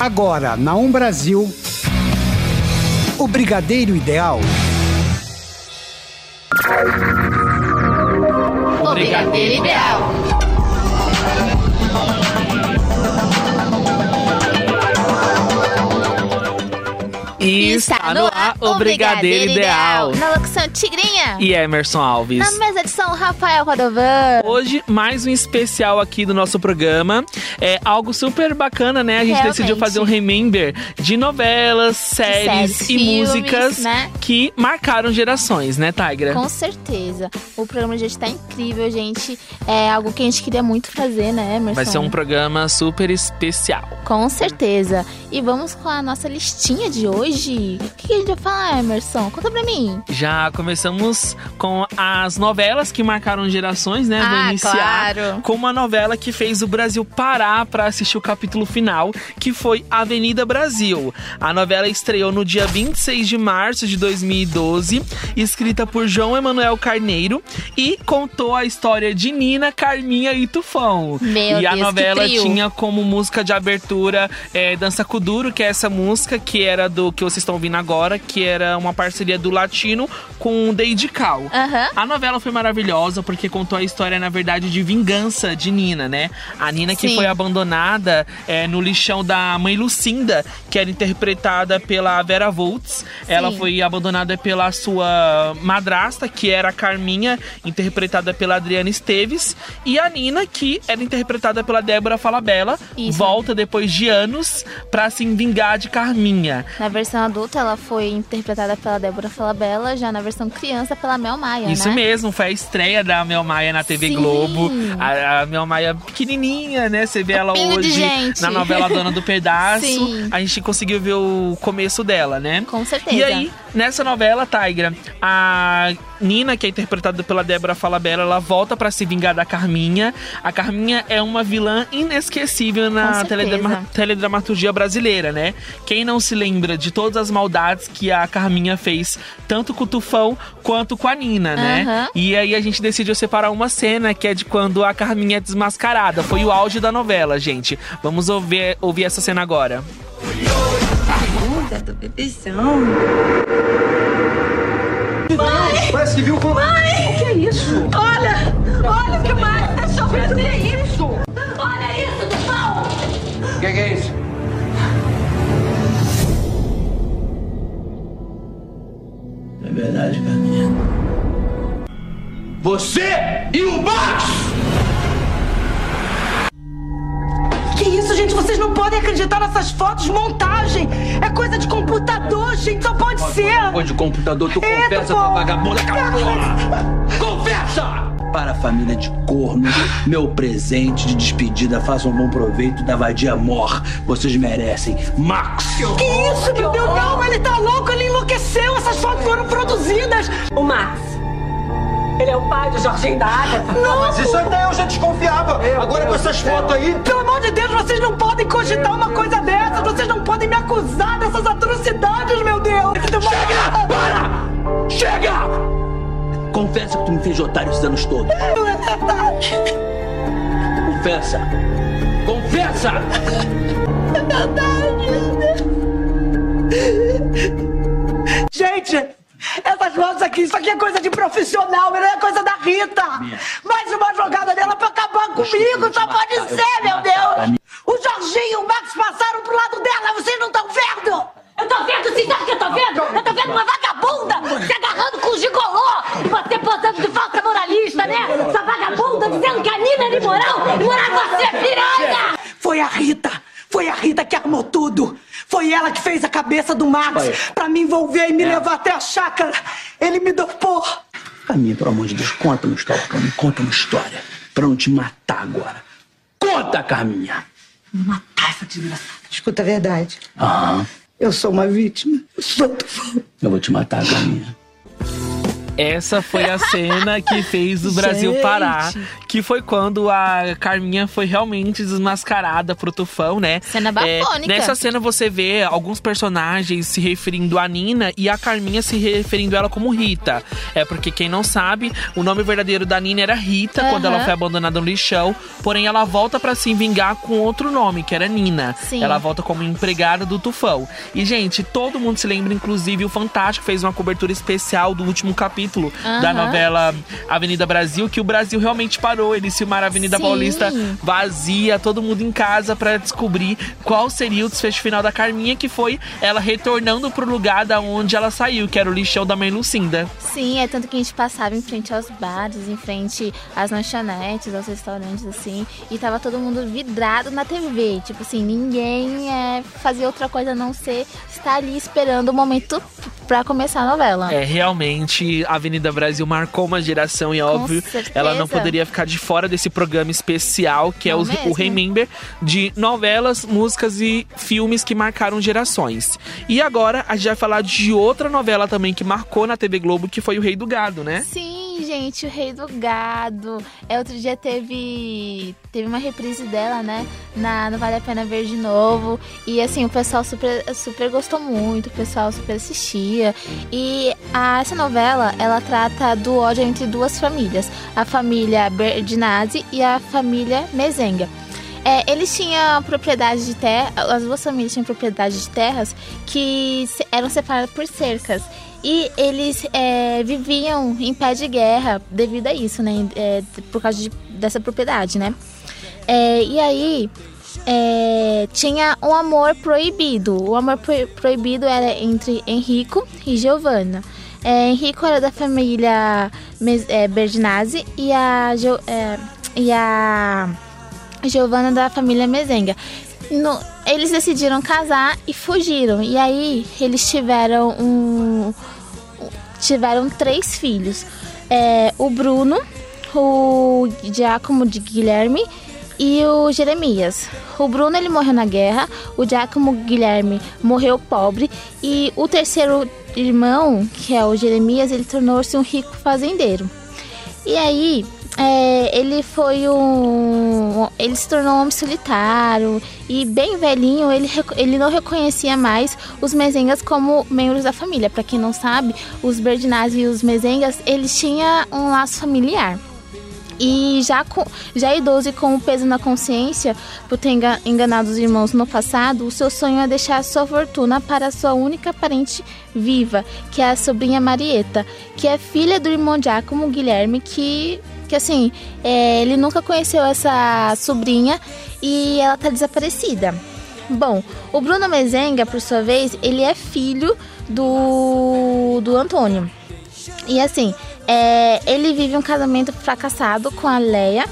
Agora, na Um Brasil, o Brigadeiro Ideal. O Brigadeiro Ideal. E está no ar o Brigadeiro Ideal. Na locução Tigrinha. E Emerson Alves. Na mesa de som, Rafael Padovan. Hoje, mais um especial aqui do nosso programa. É algo super bacana, né? A gente Realmente. decidiu fazer um remember de novelas, séries, séries, e filmes, músicas né? que marcaram gerações, né, Tigra? Com certeza. O programa de hoje tá incrível, gente. É algo que a gente queria muito fazer, né, Emerson? Vai ser um programa super especial. Com certeza. E vamos com a nossa listinha de hoje. O que a gente vai falar, Emerson? Conta pra mim. Já começamos com as novelas que marcaram gerações, né? Vou Ah, iniciar claro. com uma novela que fez o Brasil parar para assistir o capítulo final, que foi Avenida Brasil. A novela estreou no dia 26 de março de 2012, escrita por João Emanuel Carneiro e contou a história de Nina, Carminha e Tufão. Meu e a Deus, novela tinha como música de abertura é, Dança Kuduro, que é essa música que era do que vocês estão ouvindo agora, que era uma parceria do Latino com o Deide Cal. Aham. A novela foi maravilhosa porque contou a história, na verdade, de vingança de Nina, né? A Nina que Sim. foi abandonada é, no lixão da mãe Lucinda, que era interpretada pela Vera Voltz. Ela foi abandonada pela sua madrasta, que era a Carminha, interpretada pela Adriana Esteves. E a Nina, que era interpretada pela Débora Falabella, Isso. volta depois de anos pra se vingar de Carminha. Na versão adulta, ela foi interpretada pela Débora Falabella, já na versão criança pela Mel Maia, Isso né? mesmo, foi a estreia da Mel Maia na TV Sim. Globo. A, a Mel Maia pequenininha, né? Você vê ela hoje na novela Dona do Pedaço. Sim. A gente conseguiu ver o começo dela, né? Com certeza. E aí, nessa novela, Tigra, a Nina, que é interpretada pela Débora Falabella, ela volta pra se vingar da Carminha. A Carminha é uma vilã inesquecível na teledrama- teledramaturgia brasileira, né? Quem não se lembra de todas as maldades que a Carminha fez, tanto com o Tufão quanto com a Nina, né? Aham. E aí a gente decidiu separar uma cena que é de quando a Carminha é desmascarada. Foi o auge da novela, gente. Vamos ouvir, ouvir essa cena agora. Bunda do bebezão. Parece que viu com. Mãe! O que é isso? Olha! Olha o que mais tá sofrendo! O que é isso? Olha isso, do pau! O que, que é isso? É verdade, Carminha. Você e o Max! Que isso, gente? Vocês não podem acreditar nessas fotos, montagem! É coisa de computador, gente! Só pode ser! Depois de computador, tu Eita, confessa tua vagabunda cachorra! Confessa! Para a família de corno, meu presente de despedida, façam um bom proveito da vadia mor. Vocês merecem. Max! Que isso, meu Deus? Não, ele tá louco, ele enlouqueceu! Essas fotos foram produzidas! O Max. Ele é o pai do Jorginho da Agatha. Não, Mas isso até eu já desconfiava. Agora com essas fotos aí. Pelo amor de Deus, vocês não podem cogitar uma coisa dessa! Vocês não podem me acusar dessas atrocidades, meu Deus! Chega! Para! Chega! Confessa que tu me fez de otário esses anos todos. Não é verdade! Confessa! Confessa! Gente, fotos aqui, isso aqui é coisa de profissional, não é coisa da Rita. Mais uma jogada dela pra acabar comigo, só pode ser, meu Deus. O Jorginho e o Max passaram pro lado dela, vocês não estão vendo? Eu tô vendo, sim, sabe o que eu tô vendo? Eu tô vendo uma vagabunda se agarrando com o gigolô. E você posando de falsa moralista, né? Essa vagabunda dizendo que a Nina é imoral, imoral você, piranha! Foi a Rita, foi a Rita que armou tudo. Foi ela que fez a cabeça do Max pra me envolver e me levar até a chácara. Ele me dopou. Carminha, pelo amor de Deus, conta uma história pra mim. Conta uma história. Pra não te matar agora. Conta, Carminha! Matar essa desgraçada. Escuta a verdade. Aham. Eu sou uma vítima. Eu sou tufão. Eu vou te matar, Carminha. Essa foi a cena que fez o Brasil Gente. parar. Que foi quando a Carminha foi realmente desmascarada pro Tufão, né? Cena bafônica. nessa cena você vê alguns personagens se referindo a Nina e a Carminha se referindo a ela como Rita. É porque quem não sabe, o nome verdadeiro da Nina era Rita quando Aham. ela foi abandonada no lixão. Porém, ela volta pra se vingar com outro nome, que era Nina. Sim. Ela volta como empregada do Tufão. E, gente, todo mundo se lembra, inclusive o Fantástico fez uma cobertura especial do último capítulo da Aham. novela Avenida Brasil, que o Brasil realmente parou. Eles filmaram a Avenida Sim. Paulista vazia, todo mundo em casa pra descobrir qual seria o desfecho final da Carminha, que foi ela retornando pro lugar da onde ela saiu, que era o lixão da mãe Lucinda. Sim, é tanto que a gente passava em frente aos bares, em frente às lanchonetes, aos restaurantes, assim, e tava todo mundo vidrado na TV. Tipo assim, ninguém é, fazia outra coisa a não ser estar ali esperando o momento pra começar a novela. É, realmente, a Avenida Brasil marcou uma geração e, óbvio, certeza. ela não poderia ficar de fora desse programa especial, que é Não o, mesmo. o Remember, de novelas, músicas e filmes que marcaram gerações. E agora, a gente vai falar de outra novela também que marcou na TV Globo, que foi O Rei do Gado, né? Sim, gente, o Rei do Gado. É, outro dia teve teve uma reprise dela, né? Na, no Vale a Pena Ver de Novo. E assim, o pessoal super, super gostou muito, o pessoal super assistia. E a, essa novela, ela trata do ódio entre duas famílias. A família Berdinazzi e a família Mezenga. É, eles tinham propriedade de terra, as duas famílias tinham propriedade de terras que eram separadas por cercas. E eles é, viviam em pé de guerra devido a isso, né? É, por causa de- dessa propriedade, né? É, e aí é, tinha um amor proibido. O amor pro- proibido era entre Enrico e Giovanna. É, Enrico era da família é, Berdinazzi e a, é, e a Giovanna da família Mezenga. No- eles decidiram casar e fugiram. E aí eles tiveram um tiveram três filhos. É, o Bruno, o Giacomo de Guilherme e o Jeremias. O Bruno ele morreu na guerra, o Giacomo Guilherme morreu pobre e o terceiro irmão, que é o Jeremias, ele tornou-se um rico fazendeiro. E aí, é, ele foi um. Ele se tornou um homem solitário e bem velhinho, ele, ele não reconhecia mais os mezengas como membros da família. Para quem não sabe, os Berdinazzi e os mezengas, eles tinham um laço familiar. E já, com, já idoso e com o peso na consciência por ter enga- enganado os irmãos no passado, o seu sonho é deixar sua fortuna para sua única parente viva, que é a sobrinha Marieta, que é filha do irmão Giacomo Guilherme, que, que assim, é, ele nunca conheceu essa sobrinha e ela tá desaparecida. Bom, o Bruno Mezenga, por sua vez, ele é filho do, do Antônio. E assim, é, ele vive um casamento fracassado com a Leia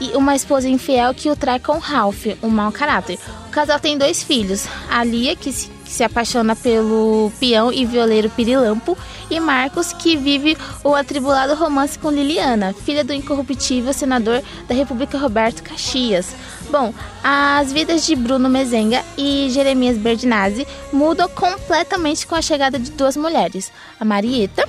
e uma esposa infiel que o trai com Ralph, um mau caráter. O casal tem dois filhos, a Lia, que se, que se apaixona pelo peão e violeiro Pirilampo, e Marcos, que vive o atribulado romance com Liliana, filha do incorruptível senador da República Roberto Caxias. Bom, as vidas de Bruno Mezenga e Jeremias Berdinazzi mudam completamente com a chegada de duas mulheres, a Marieta,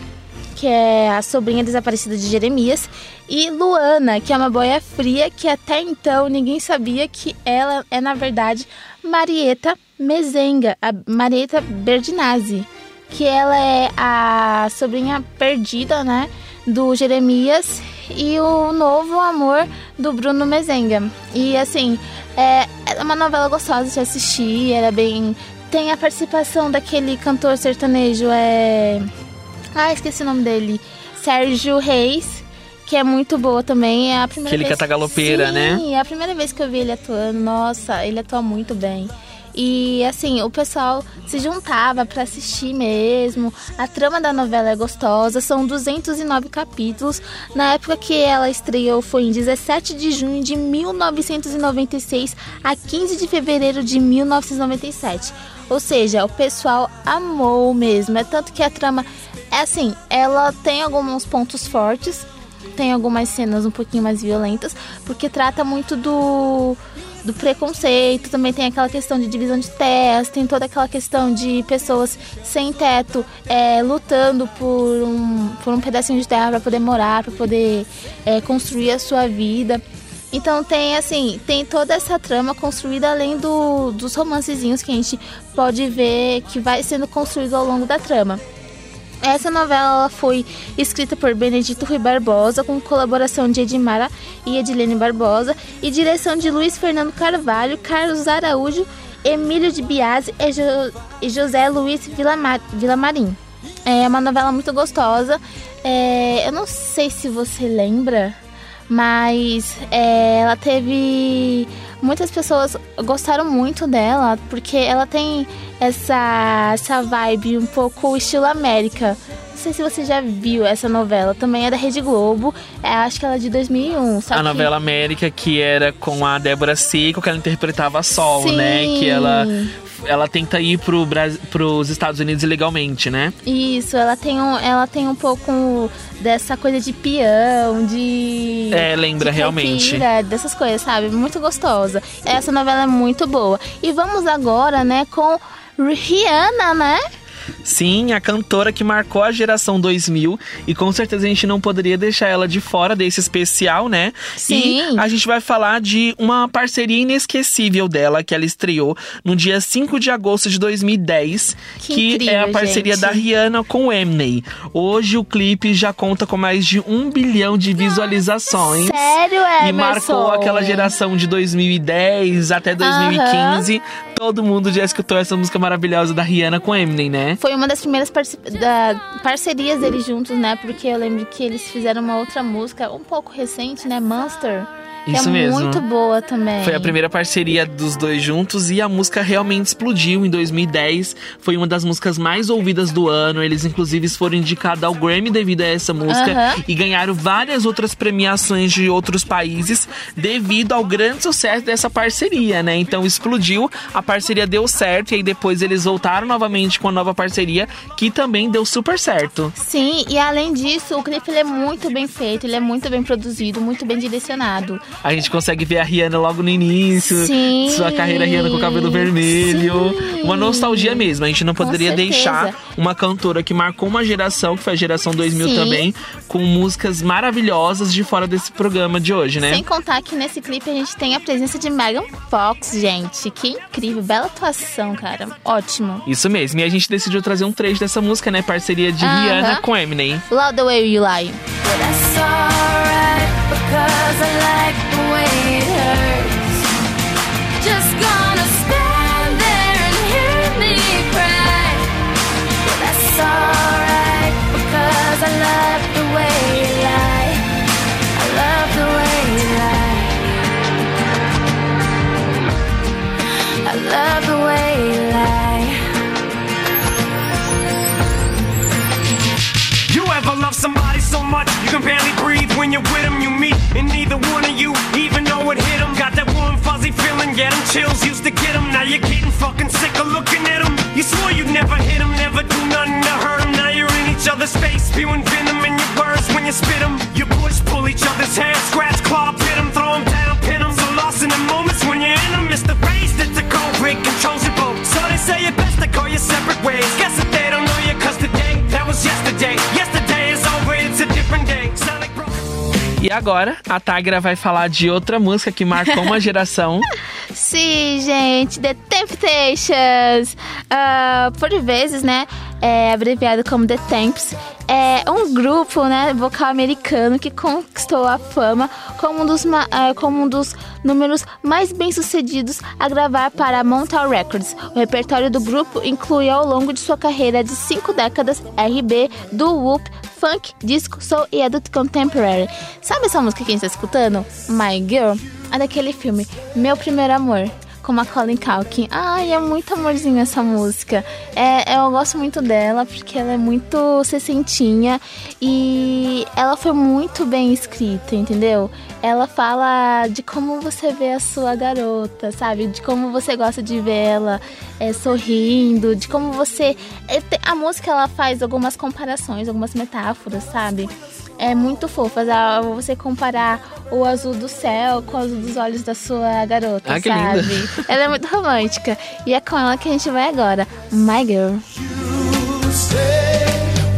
que é a sobrinha desaparecida de Jeremias, e Luana, que é uma boia fria que até então ninguém sabia que ela é, na verdade, Marieta Mezenga, a Marieta Berdinazzi, que ela é a sobrinha perdida, né, do Jeremias e o novo amor do Bruno Mezenga. E assim, é, é uma novela gostosa de assistir, era bem... Tem a participação daquele cantor sertanejo, é... Ah, esqueci o nome dele. Sérgio Reis, que é muito boa também. É a primeira Que ele vez... canta galopeira, Sim, né? é a primeira vez que eu vi ele atuando. Nossa, ele atua muito bem. E assim, o pessoal se juntava pra assistir mesmo. A trama da novela é gostosa, são 209 capítulos. Na época que ela estreou foi em 17 de junho de 1996 a 15 de fevereiro de 1997. Ou seja, o pessoal amou mesmo. É tanto que a trama é assim, ela tem alguns pontos fortes, tem algumas cenas um pouquinho mais violentas, porque trata muito do do preconceito, também tem aquela questão de divisão de terras, tem toda aquela questão de pessoas sem teto é, lutando por um, por um pedacinho de terra para poder morar, para poder é, construir a sua vida. Então tem assim, tem toda essa trama construída além do, dos romancezinhos que a gente pode ver que vai sendo construído ao longo da trama. Essa novela foi escrita por Benedito Rui Barbosa, com colaboração de Edmara e Edilene Barbosa, e direção de Luiz Fernando Carvalho, Carlos Araújo, Emílio de Biasi e, jo e José Luiz Villamar Villamarim. É uma novela muito gostosa. É, eu não sei se você lembra, mas é, ela teve. Muitas pessoas gostaram muito dela, porque ela tem essa, essa vibe um pouco estilo América. Não sei se você já viu essa novela, também é da Rede Globo, é, acho que ela é de 2001. a que... novela América, que era com a Débora Seco, que ela interpretava Sol, Sim. né? Que ela ela tenta ir pro Brasil, pros Estados Unidos ilegalmente, né? Isso, ela tem um, ela tem um pouco dessa coisa de peão, de. É, lembra de realmente. caipira, dessas coisas, sabe? Muito gostosa. Essa novela é muito boa. E vamos agora, né, com Rihanna, né? Sim, a cantora que marcou a geração 2000 e com certeza a gente não poderia deixar ela de fora desse especial, né? Sim. E a gente vai falar de uma parceria inesquecível dela que ela estreou no dia 5 de agosto de 2010, Que incrível, é a parceria gente. da Rihanna com o Eminem. Hoje o clipe já conta com mais de um bilhão de visualizações. Sério, Emerson? E marcou aquela geração de 2010 até 2015. Todo mundo já escutou essa música maravilhosa da Rihanna com Eminem, né? Foi uma das primeiras parce- da- parcerias deles juntos, né? Porque eu lembro que eles fizeram uma outra música um pouco recente, né? Monster. Que Isso é mesmo. muito boa também. Foi a primeira parceria dos dois juntos e a música realmente explodiu em 2010. Foi uma das músicas mais ouvidas do ano. Eles, inclusive, foram indicados ao Grammy devido a essa música e ganharam várias outras premiações de outros países devido ao grande sucesso dessa parceria, né? Então explodiu, a parceria deu certo e aí depois eles voltaram novamente com a nova parceria que também deu super certo. Sim, e além disso, o clipe ele é muito bem feito, ele é muito bem produzido, muito bem direcionado. A gente consegue ver a Rihanna logo no início. Sim. Sua carreira Rihanna com o cabelo vermelho. Sim. Uma nostalgia mesmo. A gente não poderia deixar uma cantora que marcou uma geração, que foi a geração 2000 Sim. também, com músicas maravilhosas de fora desse programa de hoje, né? Sem contar que nesse clipe a gente tem a presença de Megan Fox, gente. Que incrível, bela atuação, cara. Ótimo. Isso mesmo. E a gente decidiu trazer um trecho dessa música, né? Parceria de Aham. Rihanna com Eminem. Love the way you lie. That's when you're with them? You meet, and neither one of you even know it hit them. Got that warm, fuzzy feeling, get them chills, used to get them. Now you're getting fucking sick of looking at them. You swore you'd never hit them, never do nothing to hurt them. Now you're in each other's face, spewing venom in your words when you spit them. You push, pull each other's hair, scratch, claw, pit them, throw them down, pin them. So lost in the moments when you're in them, it's the race that's the break controls your boat. So they say it best to call you separate ways. E agora, a Tagra vai falar de outra música que marcou uma geração. Sim, gente, The Temptations. Ah, por vezes, né? É abreviado como The Temps. É um grupo, né, vocal americano que conquistou a fama como um dos, ah, como um dos números mais bem-sucedidos a gravar para a Mountain Records. O repertório do grupo inclui ao longo de sua carreira de cinco décadas RB, do whoop, funk, disco, soul e adult contemporary. Sabe essa música que a gente tá escutando? My Girl? É daquele filme Meu Primeiro Amor. Com Macaulay Culkin. Ai, é muito amorzinho essa música. É, eu gosto muito dela porque ela é muito sessentinha e ela foi muito bem escrita, entendeu? Ela fala de como você vê a sua garota, sabe? De como você gosta de ver ela é, sorrindo, de como você. é, A música ela faz algumas comparações, algumas metáforas, sabe? É muito fofa. ah, Você comparar o azul do céu com o azul dos olhos da sua garota, Ah, que sabe? linda. Ela é muito romântica. E é com ela que a gente vai agora. My Girl.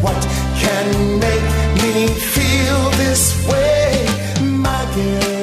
What can make me feel this way, my girl?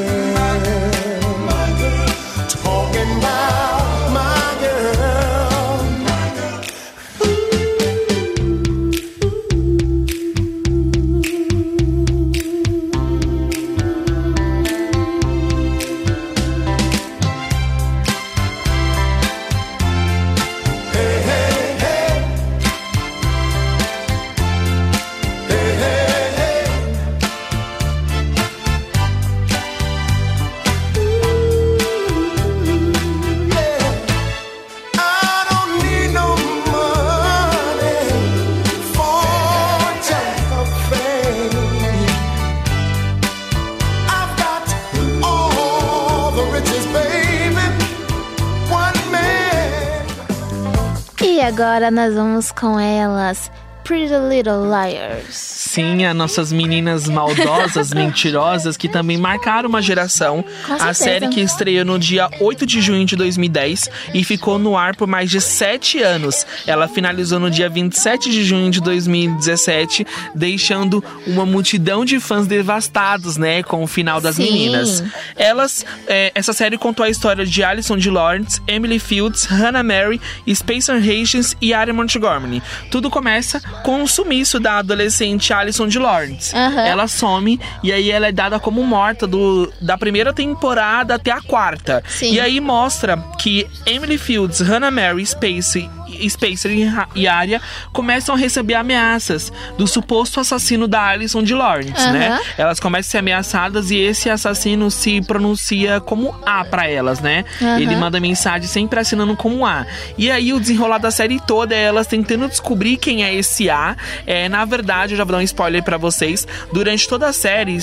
Agora nós vamos com elas. Pretty Little Liars. Sim, as nossas meninas maldosas, mentirosas, que também marcaram uma geração. A série que estreou no dia 8 de junho de 2010 e ficou no ar por mais de sete anos. Ela finalizou no dia 27 de junho de 2017, deixando uma multidão de fãs devastados, né, com o final das Sim. meninas. Elas, é, essa série contou a história de Alison de Lawrence, Emily Fields, Hannah Mary, Spencer Hastings e Ari Montgomery. Tudo começa com o sumiço da adolescente Alison de Lawrence. Aham. Ela some e aí ela é dada como morta do, da primeira temporada até a quarta. Sim. E aí mostra que Emily Fields, Hannah Mary, Space, Spacer e Arya começam a receber ameaças do suposto assassino da Alison de Lawrence, Aham. né? Elas começam a ser ameaçadas e esse assassino se pronuncia como A pra elas, né? Aham. Ele manda mensagem sempre assinando como A. E aí o desenrolar da série toda é elas tentando descobrir quem é esse A. É, na verdade, eu já vou dar um spoiler pra vocês. Durante toda a série,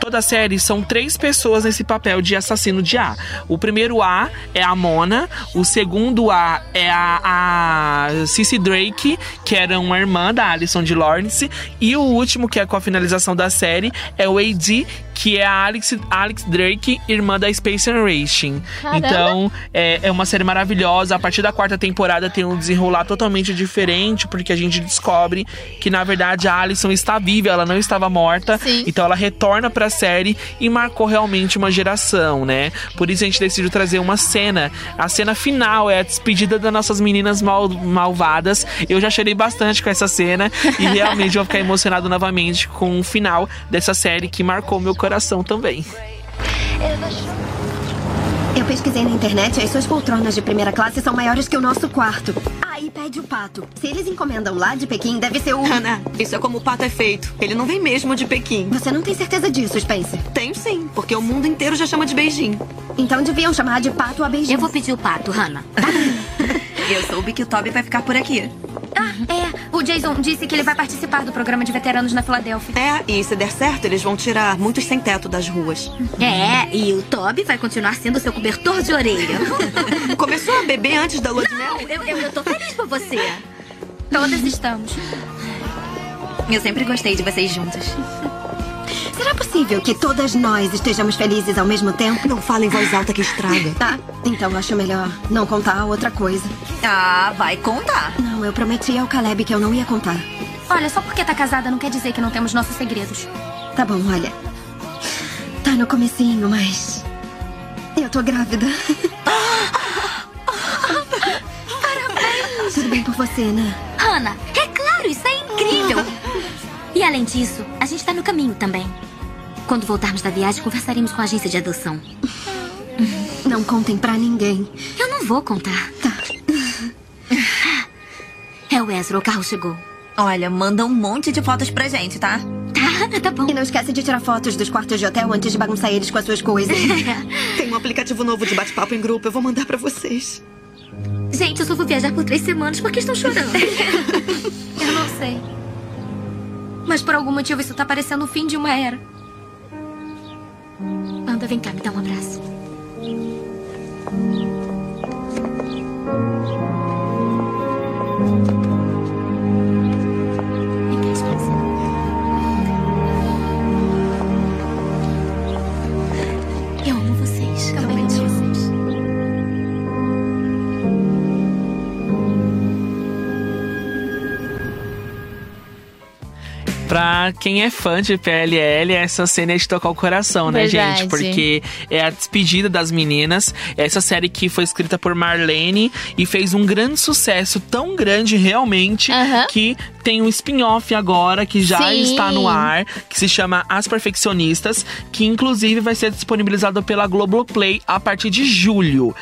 toda a série são três pessoas nesse papel de assassino de A. O primeiro A é a Mona, o segundo A é a, a Cissy Drake, que era uma irmã da Alison de Lawrence, e o último, que é com a finalização da série, é o AD, que é a Alex, Alex Drake, irmã da Space Racing. Caramba! Então, é, é uma série maravilhosa. A partir da quarta temporada tem um desenrolar totalmente diferente, porque a gente descobre que, na verdade, a Alison está viva, ela não estava morta. Sim. Então ela retorna pra série e marcou realmente uma geração, né? Por isso a gente decidiu trazer uma cena. A cena final é a despedida das nossas meninas mal- malvadas. Eu já chorei bastante com essa cena e realmente vou ficar emocionado novamente com o final dessa série que marcou meu coração também. Eu pesquisei na internet e as suas poltronas de primeira classe são maiores que o nosso quarto. Ah, e pede o pato. Se eles encomendam lá de Pequim, deve ser o. Ana, isso é como o pato é feito. Ele não vem mesmo de Pequim. Você não tem certeza disso, Spencer? Tenho sim, porque o mundo inteiro já chama de beijinho. Então deviam chamar de pato a beijinho. Eu vou pedir o pato, Hannah. Eu soube que o Toby vai ficar por aqui. Ah, é. O Jason disse que ele vai participar do programa de veteranos na Filadélfia. É, e se der certo, eles vão tirar muitos sem teto das ruas. É, e o Toby vai continuar sendo seu cobertor de orelha. Começou a beber antes da lua de mel? Eu, eu, eu tô feliz por você. Todas estamos. Eu sempre gostei de vocês juntos. Será possível que todas nós estejamos felizes ao mesmo tempo? Não fala em voz alta que estraga. Tá, então acho melhor não contar outra coisa. Ah, vai contar. Não, eu prometi ao Caleb que eu não ia contar. Olha, só porque tá casada não quer dizer que não temos nossos segredos. Tá bom, olha. Tá no comecinho, mas. Eu tô grávida. Tudo bem por você, né? Hannah, é claro, isso é incrível. E além disso, a gente tá no caminho também. Quando voltarmos da viagem, conversaremos com a agência de adoção. Não contem pra ninguém. Eu não vou contar. Tá. É o Ezra, o carro chegou. Olha, manda um monte de fotos pra gente, tá? Tá, tá bom. E não esquece de tirar fotos dos quartos de hotel antes de bagunçar eles com as suas coisas. Tem uma aplicativo novo de bate-papo em grupo. Eu vou mandar pra vocês. Gente, eu só vou viajar por três semanas. Por que estão chorando? Eu não sei. Mas por algum motivo isso tá parecendo o fim de uma era. Anda, vem cá, me dá um abraço. Pra quem é fã de PLL, essa cena é de tocar o coração, né, Verdade. gente? Porque é a despedida das meninas. Essa série que foi escrita por Marlene e fez um grande sucesso, tão grande realmente, Aham. que tem um spin-off agora que já Sim. está no ar, que se chama As Perfeccionistas, que inclusive vai ser disponibilizado pela Globoplay a partir de julho.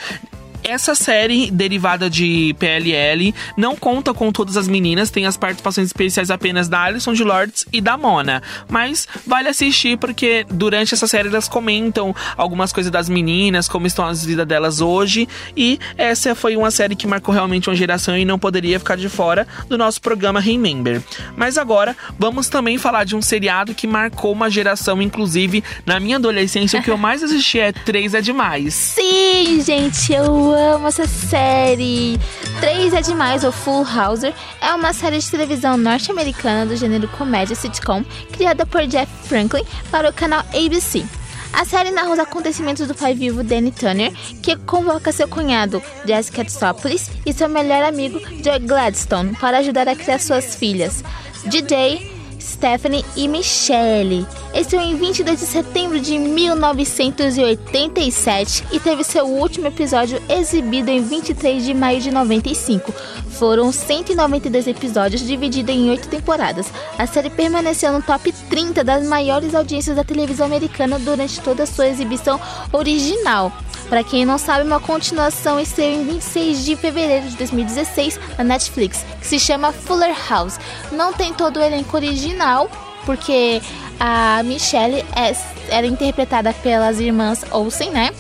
Essa série derivada de PLL não conta com todas as meninas, tem as participações especiais apenas da Alison de Lords e da Mona. Mas vale assistir porque durante essa série elas comentam algumas coisas das meninas, como estão as vidas delas hoje. E essa foi uma série que marcou realmente uma geração e não poderia ficar de fora do nosso programa Remember. Mas agora vamos também falar de um seriado que marcou uma geração, inclusive na minha adolescência, o que eu mais assisti é Três é Demais. Sim, gente, eu amo essa série. 3 é demais, ou Full Houser, é uma série de televisão norte-americana do gênero comédia sitcom, criada por Jeff Franklin para o canal ABC. A série narra os acontecimentos do pai vivo Danny Turner, que convoca seu cunhado Jessica Tsopoulos e seu melhor amigo Joe Gladstone para ajudar a criar suas filhas, DJ, Stephanie e Michelle. Estreou em 22 de setembro de 1987 e teve seu último episódio exibido em 23 de maio de 95. Foram 192 episódios divididos em 8 temporadas. A série permaneceu no top 30 das maiores audiências da televisão americana durante toda a sua exibição original. Para quem não sabe, uma continuação estreou em 26 de fevereiro de 2016 na Netflix, que se chama Fuller House. Não tem todo o elenco original, porque a Michelle é- era interpretada pelas irmãs Olsen, né?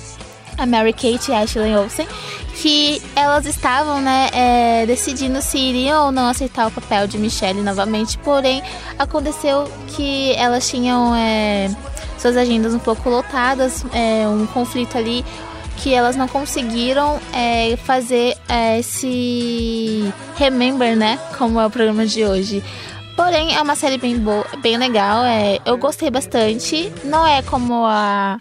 A Mary Kate e Ashley Olsen, que elas estavam, né, é, decidindo se iriam ou não aceitar o papel de Michelle novamente, porém aconteceu que elas tinham é, suas agendas um pouco lotadas, é, um conflito ali que elas não conseguiram é, fazer é, esse Remember, né? Como é o programa de hoje. Porém, é uma série bem boa, bem legal. É, eu gostei bastante. Não é como a,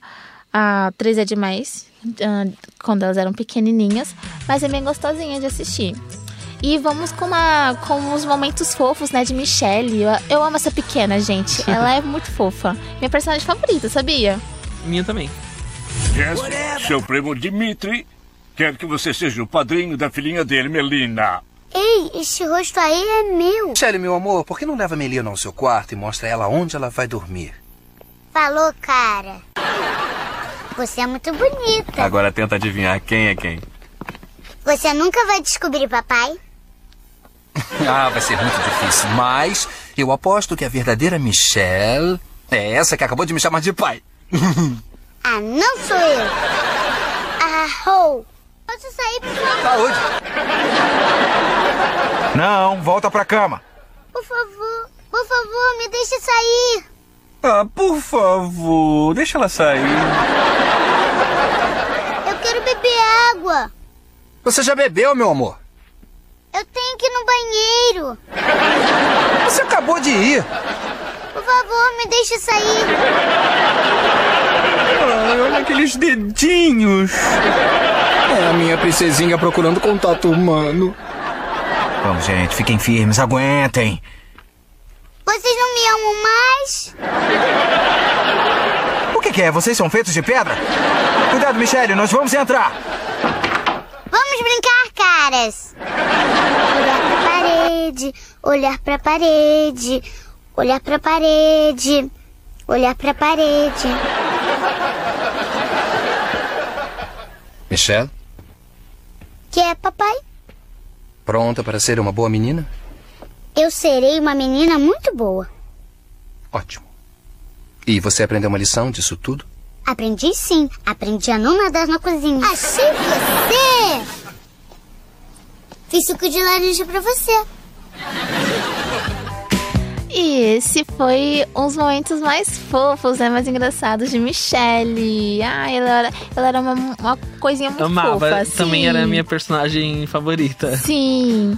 a 3 é demais, ah, quando elas eram pequenininhas, mas é bem gostosinha de assistir. E vamos com, uma, com os momentos fofos, né, de Michelle. Eu, eu amo essa pequena, gente. Ela é muito fofa. Minha personagem favorita, sabia? Minha também. Jess, seu primo Dimitri quer que você seja o padrinho da filhinha dele, Melina. Ei, esse rosto aí é meu. Michelle, meu amor, por que não leva a Melina ao seu quarto e mostra ela onde ela vai dormir? Falou, cara. Você é muito bonita. Agora tenta adivinhar quem é quem. Você nunca vai descobrir, papai. Ah, vai ser muito difícil, mas eu aposto que a verdadeira Michelle é essa que acabou de me chamar de pai. Ah, não sou eu. Ah, Rou. Posso sair, por favor? Saúde. Não, volta pra cama. Por favor, por favor, me deixe sair. Ah, por favor, deixa ela sair. Eu quero beber água. Você já bebeu, meu amor? Eu tenho que ir no banheiro. Você acabou de ir. Por favor, me deixe sair. Ai, olha aqueles dedinhos. É a minha princesinha procurando contato humano. Vamos, gente, fiquem firmes, aguentem. Vocês não me amam mais? O que, que é? Vocês são feitos de pedra? Cuidado, Michelle, nós vamos entrar. Vamos brincar, caras. Olhar pra parede, olhar pra parede, olhar pra parede, olhar pra parede. Michelle, Que é, papai? pronta para ser uma boa menina? Eu serei uma menina muito boa. Ótimo. E você aprendeu uma lição disso tudo? Aprendi sim. Aprendi a não nadar na cozinha. Achei você! Fiz suco de laranja pra você. E esse foi uns momentos mais fofos, né? Mais engraçados de Michelle. Ah, ela era, ela era uma, uma coisinha muito Amava, fofa. assim. também era a minha personagem favorita. Sim.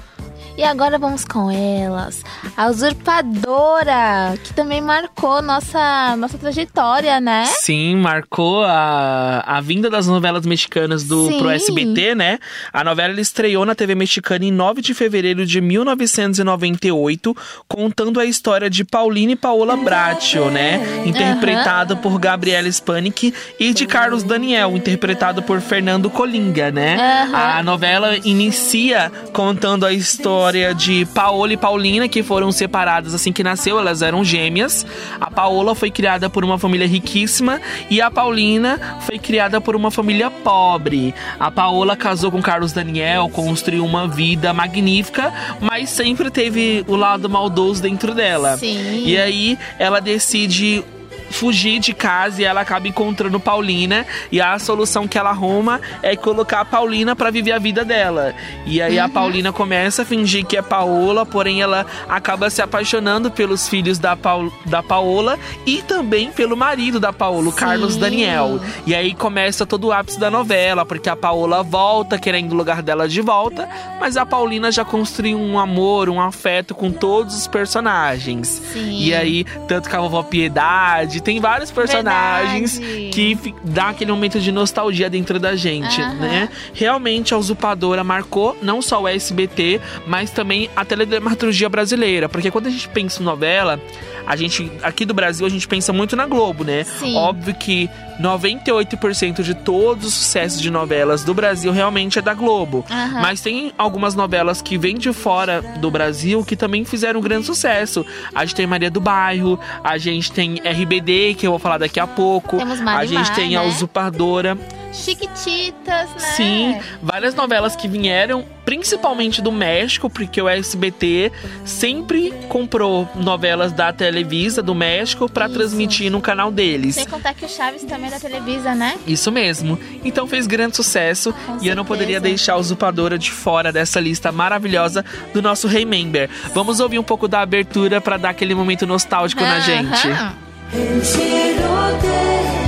E agora vamos com elas. A usurpadora, que também marcou nossa, nossa trajetória, né? Sim, marcou a, a vinda das novelas mexicanas do, Sim. pro SBT, né? A novela ela estreou na TV mexicana em 9 de fevereiro de 1998, contando a história de Paulina e Paola Bracho, né? Interpretado por Gabriela Spanik e de Carlos Daniel, interpretado por Fernando Colinga, né? A novela inicia contando a história de Paola e Paulina, que foram separadas assim que nasceu, elas eram gêmeas. A Paola foi criada por uma família riquíssima e a Paulina foi criada por uma família pobre. A Paola casou com Carlos Daniel, construiu uma vida magnífica, mas sempre teve o lado maldoso dentro dela. Sim. E aí ela decide fugir de casa e ela acaba encontrando Paulina e a solução que ela arruma é colocar a Paulina pra viver a vida dela. E aí a Paulina começa a fingir que é Paola, porém ela acaba se apaixonando pelos filhos da, Paul da Paola e também pelo marido da Paola, o Carlos Daniel. E aí começa todo o ápice da novela, porque a Paola volta querendo o lugar dela de volta, mas a Paulina já construiu um amor, um afeto com todos os personagens. Sim. E aí, tanto com a vovó Piedade, tem vários personagens Verdade. que dá aquele momento de nostalgia dentro da gente, Aham. né? Realmente a usurpadora marcou não só o SBT, mas também a teledramaturgia brasileira, porque quando a gente pensa em novela, a gente aqui do Brasil a gente pensa muito na Globo, né? Sim. Óbvio que 98% de todos os sucessos de novelas do Brasil realmente é da Globo. Aham. Mas tem algumas novelas que vêm de fora do Brasil que também fizeram um grande sucesso. A gente tem Maria do Bairro, a gente tem RBD, que eu vou falar daqui a pouco. Temos a Marimar, gente tem a né? Usurpadora. Chiquititas, né? Sim, várias novelas que vieram principalmente do México, porque o SBT sempre comprou novelas da Televisa do México pra transmitir no canal deles. Sem contar que o Chaves também é da Televisa, né? Isso mesmo. Então fez grande sucesso e eu não poderia deixar a Usurpadora de fora dessa lista maravilhosa do nosso Remember. Vamos ouvir um pouco da abertura pra dar aquele momento nostálgico na gente. Aham. 은혜로 되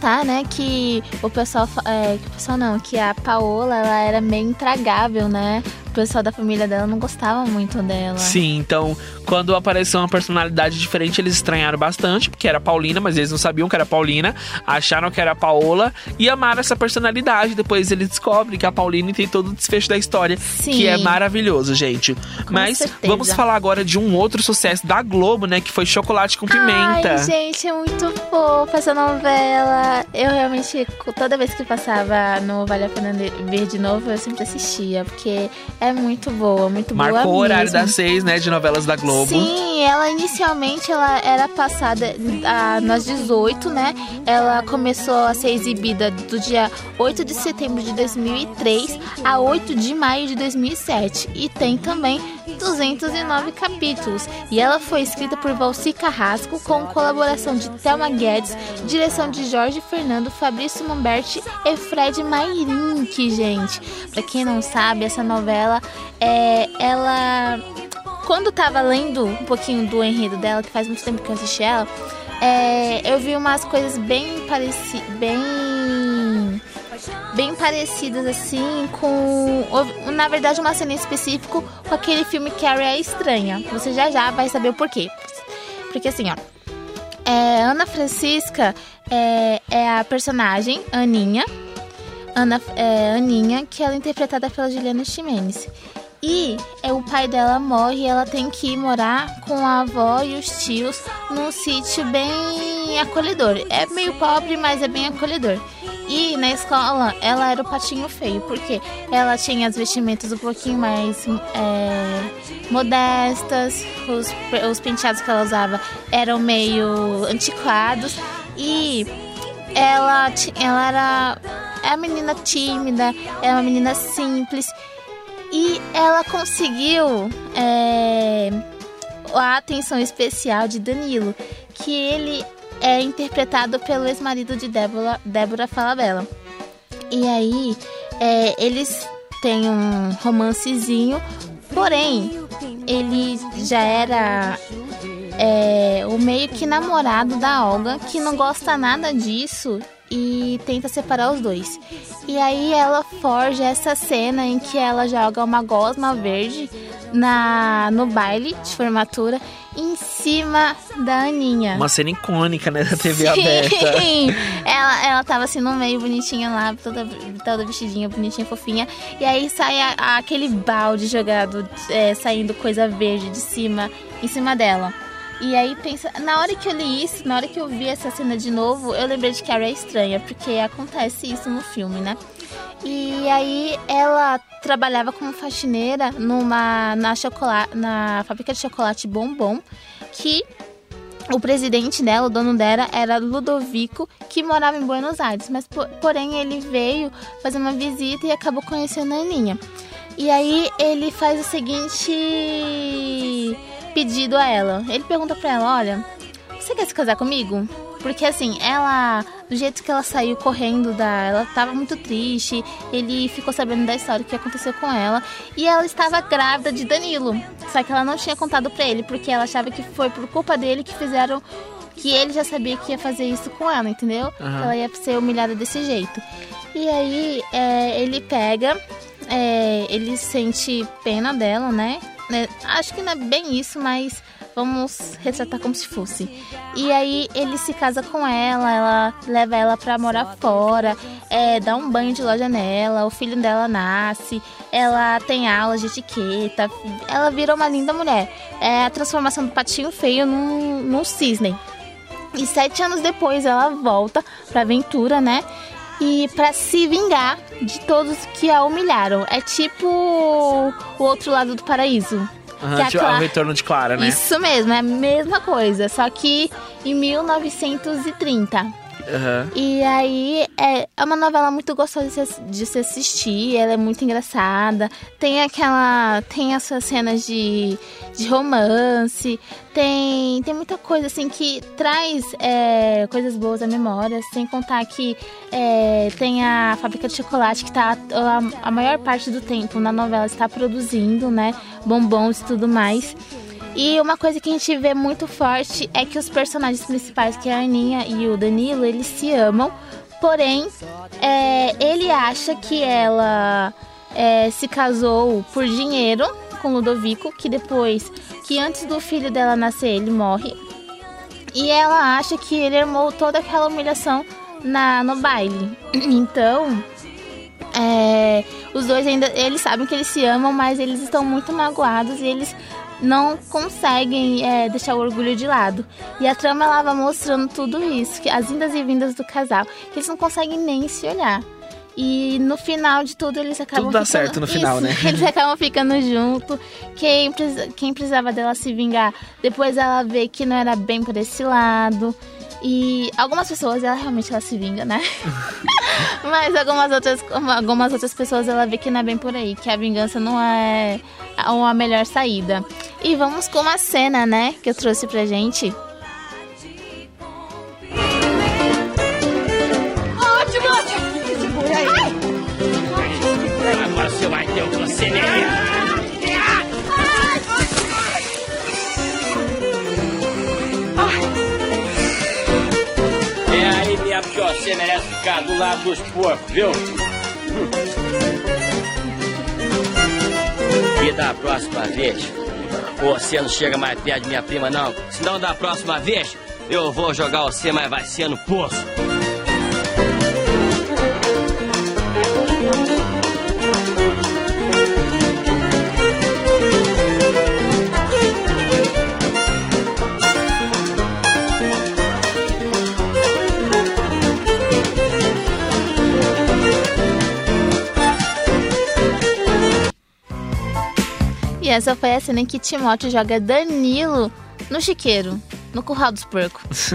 Sem contar, né, que o pessoal, é, que o pessoal não, que a Paola, ela era meio intragável, né? O pessoal da família dela não gostava muito dela. Sim, então quando apareceu uma personalidade diferente, eles estranharam bastante, porque era Paulina, mas eles não sabiam que era Paulina, acharam que era Paola e amaram essa personalidade. Depois eles descobrem que a Paulina tem todo o desfecho da história, que é maravilhoso, gente. mas certeza. vamos falar agora de um outro sucesso da Globo, né, que foi Chocolate com Pimenta. Ai, gente, é muito fofa essa novela. Eu realmente, toda vez que passava no Vale a Pena Ver de novo, eu sempre assistia, porque é muito boa, muito boa Marcou o horário mesmo. das seis, né, de novelas da Globo. Sim, ela inicialmente ela era passada ah, nas 18, né? Ela começou a ser exibida do dia 8 de setembro de 2003 a 8 de maio de 2007 e tem também 209 capítulos. E ela foi escrita por Valci Carrasco com colaboração de Thelma Guedes, direção de Jorge Fernando, Fabrício Momberti e Fred Mairink, gente. Pra quem não sabe, essa novela é ela quando tava lendo um pouquinho do enredo dela, que faz muito tempo que eu assisti ela, é, eu vi umas coisas bem parecidas, bem bem parecidas assim com, na verdade, uma cena em específico com aquele filme Carrie é estranha. Você já já vai saber o porquê. Porque assim, ó, é, Ana Francisca é, é a personagem Aninha, Ana, é, Aninha, que ela é interpretada pela Juliana Ximenes. E é, o pai dela morre e ela tem que ir morar com a avó e os tios num sítio bem acolhedor. É meio pobre, mas é bem acolhedor. E na escola ela era o patinho feio, porque ela tinha as vestimentas um pouquinho mais é, modestas, os, os penteados que ela usava eram meio antiquados e ela, ela era é uma menina tímida, é uma menina simples e ela conseguiu é, a atenção especial de Danilo, que ele é interpretado pelo ex-marido de Débora, Débora Falabella. E aí, é, eles têm um romancezinho, porém, ele já era é, o meio que namorado da Olga, que não gosta nada disso e tenta separar os dois. E aí ela forja essa cena em que ela joga uma gosma verde na no baile de formatura em cima da Aninha. Uma cena icônica, né, da TV aberta. Sim! Ela, ela tava assim no meio, bonitinha lá, toda, toda vestidinha, bonitinha, fofinha. E aí sai a- a- aquele balde jogado, é, saindo coisa verde de cima, em cima dela. E aí pensa, na hora que eu li isso, na hora que eu vi essa cena de novo, eu lembrei de Carrie é estranha, porque acontece isso no filme, né? E aí ela trabalhava como faxineira numa na chocolate, na fábrica de chocolate Bombom, que o presidente dela, o dono dela, era Ludovico, que morava em Buenos Aires. Mas, po- porém, ele veio fazer uma visita e acabou conhecendo a Aninha. E aí ele faz o seguinte pedido a ela. Ele pergunta pra ela, olha, você quer se casar comigo? Porque assim, ela, do jeito que ela saiu correndo da. Ela tava muito triste. Ele ficou sabendo da história que aconteceu com ela. E ela estava grávida de Danilo. Só que ela não tinha contado pra ele, porque ela achava que foi por culpa dele que fizeram. Que ele já sabia que ia fazer isso com ela, entendeu? Que ela ia ser humilhada desse jeito. E aí é, ele pega, é, ele sente pena dela, né? Né, Acho que não é bem isso, mas vamos retratar como se fosse. E aí ele se casa com ela, ela leva ela pra morar fora, é, dá um banho de loja nela, o filho dela nasce, ela tem aulas de etiqueta, ela vira uma linda mulher. É a transformação do patinho feio num, num cisne. E sete anos depois ela volta pra aventura, né? E pra se vingar de todos que a humilharam. É tipo o outro lado do paraíso. Aham, Que a tipo, Cla- o retorno de Clara, né? Isso mesmo, é a mesma coisa, só que em 1930. Aham. E aí é é uma novela muito gostosa de se, assistir, ela é muito engraçada. Tem aquela. Tem essas cenas de, de romance, tem, tem muita coisa assim que traz é, coisas boas à memória, sem contar que é, tem a fábrica de chocolate que tá a, a maior parte do tempo na novela está produzindo, né? Bombons e tudo mais. E uma coisa que a gente vê muito forte é que os personagens principais, que é a Aninha e o Danilo, eles se amam. Porém, é, ele acha que ela é, se casou por dinheiro com Ludovico, que depois, que antes do filho dela nascer, ele morre. E ela acha que ele armou toda aquela humilhação na, no baile. Então, é, os dois ainda, eles sabem que eles se amam, mas eles estão muito magoados e eles não conseguem é, deixar o orgulho de lado. E a trama ela vai mostrando tudo isso, que as indas e vindas do casal, que eles não conseguem nem se olhar. E no final de tudo eles acabam Tudo dá ficando- certo no final, Isso, né? Eles acabam ficando junto. Quem, quem precisava dela se vingar, depois ela vê que não era bem por esse lado. E algumas pessoas, ela realmente ela se vinga, né? Mas algumas outras, algumas outras pessoas ela vê que não é bem por aí, que a vingança não é a melhor saída. E vamos com uma cena, né, que eu trouxe pra gente. Do lado dos porcos, viu? E da próxima vez, você não chega mais perto de minha prima, não. Senão da próxima vez, eu vou jogar você, mas vai ser no poço. E essa foi a cena em que Timóteo joga Danilo no chiqueiro, no curral dos porcos.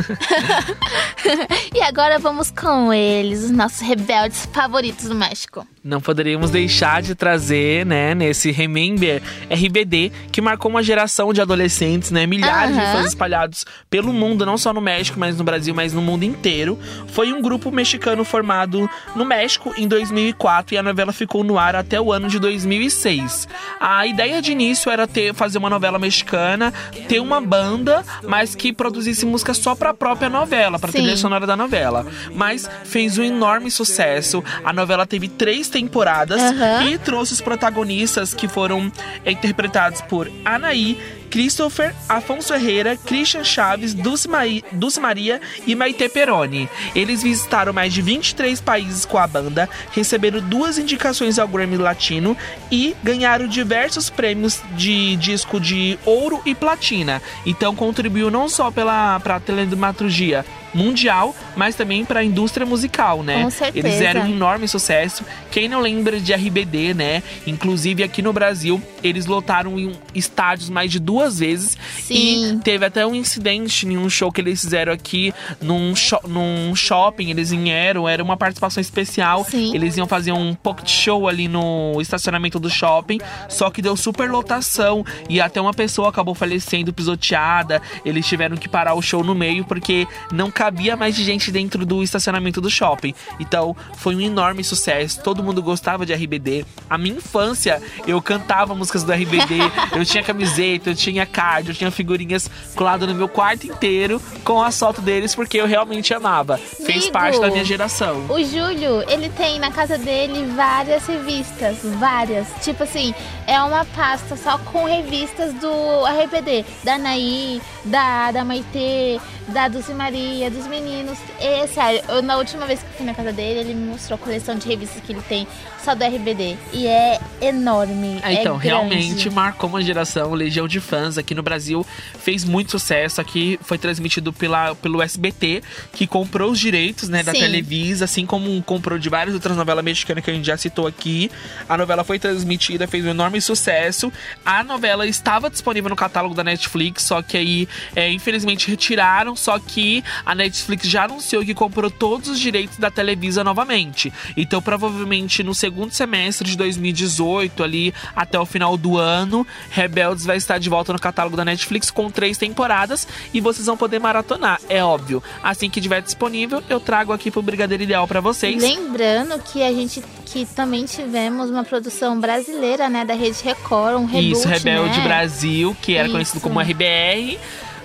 e agora vamos com eles, os nossos rebeldes favoritos do México. Não poderíamos deixar de trazer, né, nesse Remember RBD, que marcou uma geração de adolescentes, né? Milhares de Aham. fãs espalhados pelo mundo, não só no México, mas no Brasil, mas no mundo inteiro. Foi um grupo mexicano formado no México em 2004 e a novela ficou no ar até o ano de 2006. A ideia de início era ter fazer uma novela mexicana, ter uma banda, mas que produzisse música só pra própria novela, pra Sim. trilha sonora da novela. Mas fez um enorme sucesso. A novela teve três temporadas Aham. e trouxe os protagonistas que foram interpretados por Anaí, Christopher, Afonso Herrera, Christian Chaves, Dulce, Mai- Dulce Maria e Maite Peroni. Eles visitaram mais de 23 países com a banda, receberam duas indicações ao Grammy Latino e ganharam diversos prêmios de disco de ouro e platina. Então contribuiu não só pela pra telematurgia mundial, mas também para a indústria musical, né? Com certeza. Eles eram um enorme sucesso. Quem não lembra de RBD, né? Inclusive aqui no Brasil, eles lotaram em estádios mais de duas vezes. Sim. E teve até um incidente em um show que eles fizeram aqui num, sho- num shopping. Eles vieram, era uma participação especial. Eles iam fazer um pocket show ali no estacionamento do shopping. Só que deu super lotação. E até uma pessoa acabou falecendo, pisoteada. Eles tiveram que parar o show no meio porque não cabia mais de gente dentro do estacionamento do shopping. Então foi um enorme sucesso. Todo mundo gostava de RBD. A minha infância, eu cantava músicas do RBD. eu tinha camiseta, eu tinha card, eu tinha figurinhas coladas no meu quarto inteiro com a foto deles porque eu realmente amava. Fez parte da minha geração. O Júlio, ele tem na casa dele várias revistas, várias. Tipo assim, é uma pasta só com revistas do RBD, da Anaí, da, da Maitê, da Dulce Maria, dos meninos. E, sério, eu, na última vez que eu fui na casa dele, ele me mostrou a coleção de revistas que ele tem só do RBD. E é enorme. É, então, é realmente marcou uma geração, legião de fãs aqui no Brasil. Fez muito sucesso. Aqui foi transmitido pela, pelo SBT, que comprou os direitos né, da Sim. Televisa, assim como comprou de várias outras novelas mexicanas que a gente já citou aqui. A novela foi transmitida, fez um enorme sucesso. A novela estava disponível no catálogo da Netflix, só que aí, é, infelizmente, retiraram. Só que a Netflix já anunciou que comprou todos os direitos da Televisa novamente. Então, provavelmente, no segundo semestre de 2018, ali até o final do ano, Rebeldes vai estar de volta no catálogo da Netflix com três temporadas e vocês vão poder maratonar, é óbvio. Assim que estiver disponível, eu trago aqui pro Brigadeiro Ideal pra vocês. Lembrando que a gente que também tivemos uma produção brasileira, né, da Rede Record, um reboot, Isso, Rebelde né? Brasil, que era Isso. conhecido como RBR.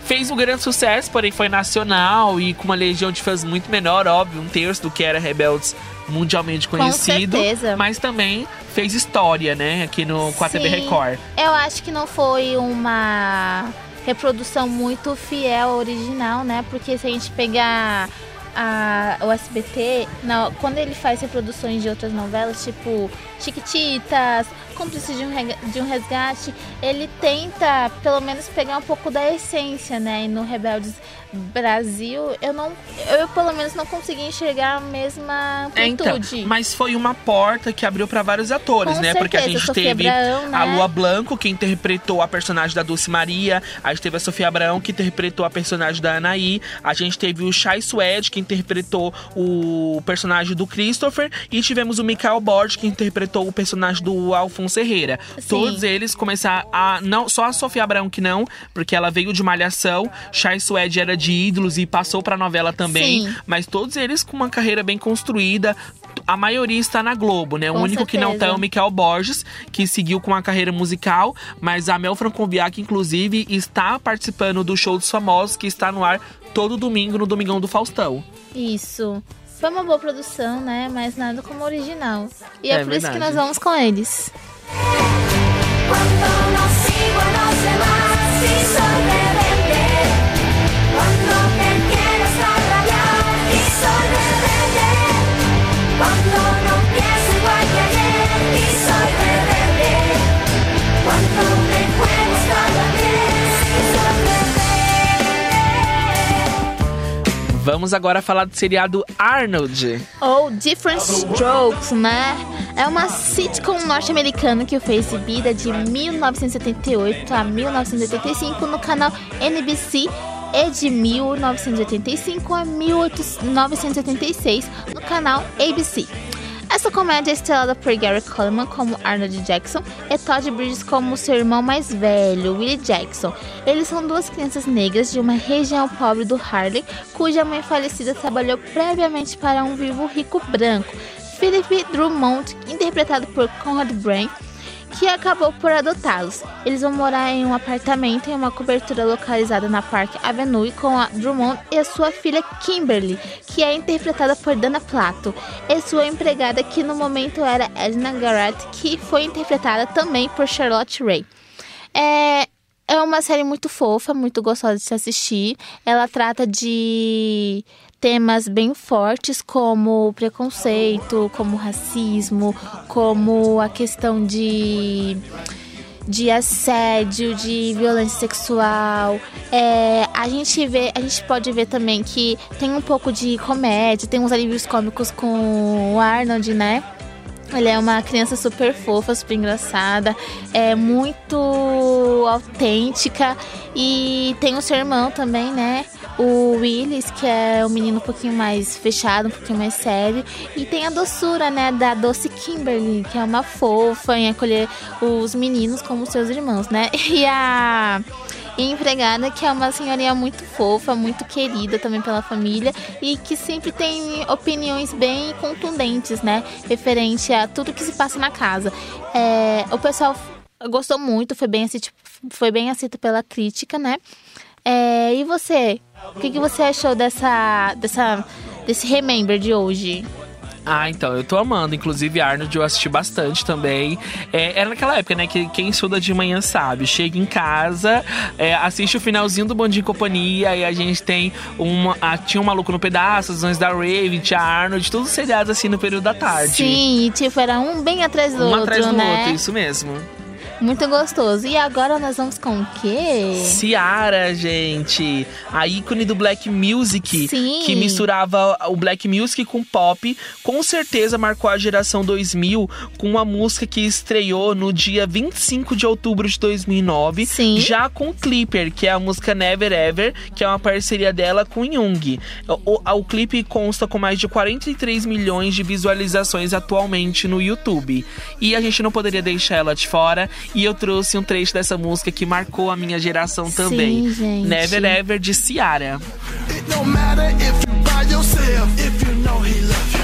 Fez um grande sucesso, porém foi nacional e com uma legião de fãs muito menor, óbvio, um terço do que era Rebeldes mundialmente Com conhecido. certeza. Mas também fez história, né, aqui no, com a TV Sim. Record. Eu acho que não foi uma reprodução muito fiel ao original, né? Porque se a gente pegar a, o SBT, quando ele faz reproduções de outras novelas, tipo Chiquititas, Cúmplice de um, de um Resgate, ele tenta pelo menos pegar um pouco da essência, né? E no Rebeldes Brasil, eu não. Eu pelo menos não consegui enxergar a mesma É, então, amplitude. mas foi uma porta que abriu pra vários atores, Com né? Porque a certeza, gente Sofia teve Abraão, né? a Lua Blanco, que interpretou a personagem da Dulce Maria. A gente teve a Sofia Abraão, que interpretou a personagem da Anaí. A gente teve o Chai Suede, que interpretou o personagem do Christopher. E tivemos o Mikael Borges, que interpretou o personagem do Alfonso Herrera. Sim. Todos eles começaram a. Não, só a Sofia Abraão que não, porque ela veio de Malhação. Chai Suede era de ídolos e passou pra novela também. Sim. Mas todos eles com uma carreira bem construída. A maioria está na Globo, né? Com o único que não tá é certeza. o Michael Borges, que seguiu com a carreira musical. Mas a Mel Francoviac, inclusive, está participando do Show dos Famosos, que está no ar todo domingo, no Domingão do Faustão. Isso. Foi uma boa produção, né? Mas nada como original. E é, É por isso que nós vamos com eles. Los demás y Vamos agora falar do seriado Arnold. Ou Different Strokes, né? É uma sitcom norte-americana que foi exibida de 1978 a 1985 no canal NBC e de 1985 a 1986 no canal ABC. Essa comédia é estrelada por Gary Coleman como Arnold Jackson e Todd Bridges como seu irmão mais velho, Willie Jackson. Eles são duas crianças negras de uma região pobre do Harlem, cuja mãe falecida trabalhou previamente para um vivo rico branco, Philip Drummond, interpretado por Conrad Brain, que acabou por adotá-los. Eles vão morar em um apartamento em uma cobertura localizada na Park Avenue com a Drummond e a sua filha Kimberly, que é interpretada por Dana Plato, e sua empregada, que no momento era Edna Garrett, que foi interpretada também por Charlotte Ray. É, é uma série muito fofa, muito gostosa de se assistir. Ela trata de temas bem fortes como preconceito, como racismo, como a questão de de assédio, de violência sexual. É, a gente vê, a gente pode ver também que tem um pouco de comédia, tem uns alívios cômicos com o Arnold, né? Ele é uma criança super fofa, super engraçada, é muito autêntica e tem o seu irmão também, né? O Willis, que é um menino um pouquinho mais fechado, um pouquinho mais sério. E tem a doçura, né, da Doce Kimberly, que é uma fofa em acolher os meninos como seus irmãos, né? E a empregada, que é uma senhorinha muito fofa, muito querida também pela família e que sempre tem opiniões bem contundentes, né? Referente a tudo que se passa na casa. É, o pessoal gostou muito, foi bem, aceito, foi bem aceito pela crítica, né? É, e você? O que, que você achou dessa, dessa, desse Remember de hoje? Ah, então, eu tô amando. Inclusive, Arnold eu assisti bastante também. É, era naquela época, né? Que quem estuda de manhã sabe. Chega em casa, é, assiste o finalzinho do e Companhia. E a gente tem uma. a- tinha um maluco no pedaço, as Zões da Raven, tinha Arnold, todos seriados assim no período da tarde. Sim, e tipo, era um bem atrás do Um outro, atrás do né? outro, isso mesmo. Muito gostoso. E agora nós vamos com o quê? Ciara, gente. A ícone do black music. Sim. Que misturava o black music com pop. Com certeza marcou a geração 2000 com uma música que estreou no dia 25 de outubro de 2009. Sim. Já com Clipper, que é a música Never Ever, que é uma parceria dela com Jung. O, o, o clipe consta com mais de 43 milhões de visualizações atualmente no YouTube. E a gente não poderia deixar ela de fora. E eu trouxe um trecho dessa música que marcou a minha geração também. gente. Never Ever de Ciara. No matter if you by yourself, if you know he loves you.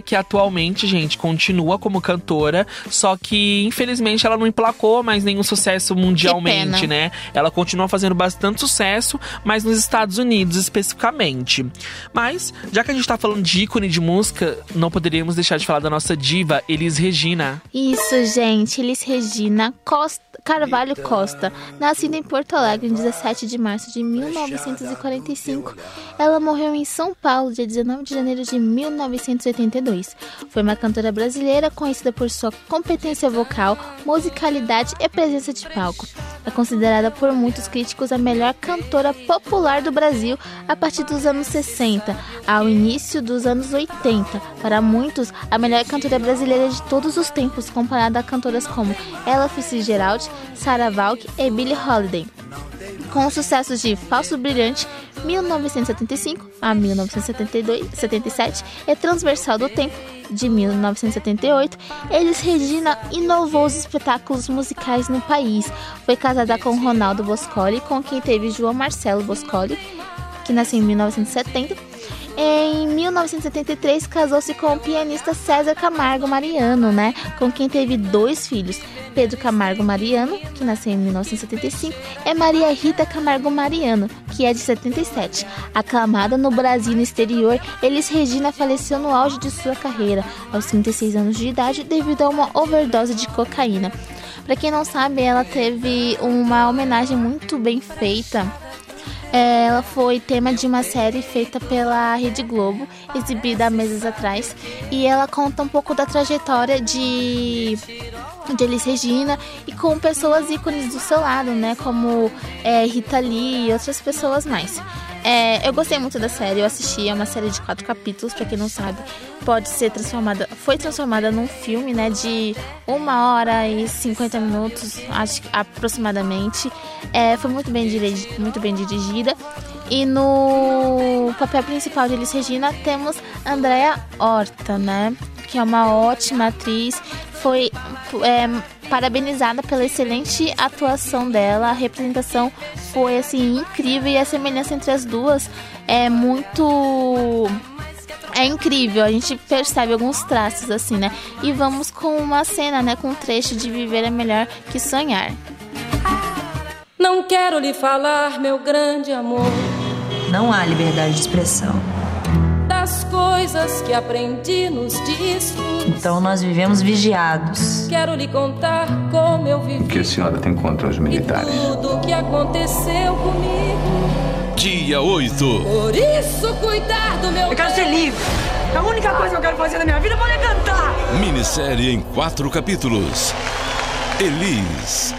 Que atualmente, gente, continua como cantora, só que infelizmente ela não emplacou mais nenhum sucesso mundialmente, né? Ela continua fazendo bastante sucesso, mas nos Estados Unidos especificamente. Mas, já que a gente tá falando de ícone de música, não poderíamos deixar de falar da nossa diva, Elis Regina. Isso, gente. Elis Regina Costa, Carvalho Costa, nascida em Porto Alegre em 17 de março de 1945. Ela morreu em São Paulo, dia 19 de janeiro de 1982. Foi uma cantora brasileira conhecida por sua competência vocal, musicalidade e presença de palco. É considerada por muitos críticos a melhor cantora popular do Brasil a partir dos anos 60 ao início dos anos 80. Para muitos, a melhor cantora brasileira de todos os tempos, comparada a cantoras como Ella Fitzgerald, Sarah Vaughan e Billie Holiday. Com os sucessos de Falso Brilhante, 1975 a 1972, 77 e Transversal do Tempo de 1978, Elis Regina inovou os espetáculos musicais no país. Foi casada com Ronaldo Boscoli, com quem teve João Marcelo Boscoli, que nasceu em 1970. Em 1973, casou-se com o pianista César Camargo Mariano, né? Com quem teve dois filhos, Pedro Camargo Mariano, que nasceu em 1975, e Maria Rita Camargo Mariano, que é de 77. Aclamada no Brasil e no exterior, Elis Regina faleceu no auge de sua carreira, aos 36 anos de idade, devido a uma overdose de cocaína. Para quem não sabe, ela teve uma homenagem muito bem feita ela foi tema de uma série feita pela Rede Globo, exibida há meses atrás, e ela conta um pouco da trajetória de de Elis Regina e com pessoas ícones do seu lado, né, como é, Rita Lee e outras pessoas mais. É, eu gostei muito da série, eu assisti, é uma série de quatro capítulos, pra quem não sabe, pode ser transformada, foi transformada num filme, né, de uma hora e 50 minutos, acho aproximadamente. É, foi muito bem, dirigi- muito bem dirigida. E no papel principal de Regina temos Andrea Horta, né, que é uma ótima atriz, foi é, parabenizada pela excelente atuação dela. A representação foi assim incrível e a semelhança entre as duas é muito é incrível. A gente percebe alguns traços assim, né? E vamos com uma cena, né, com um trecho de Viver é melhor que sonhar. Não quero lhe falar, meu grande amor, Não há liberdade de expressão. Das coisas que aprendi nos discos. Então nós vivemos vigiados. Quero lhe contar como eu O vivi que a senhora tem contra os militares? tudo que aconteceu comigo. Dia 8. Por isso, cuidar do meu. Eu quero ser livre. A única coisa que eu quero fazer na minha vida é poder cantar. Minissérie em quatro capítulos. Elis.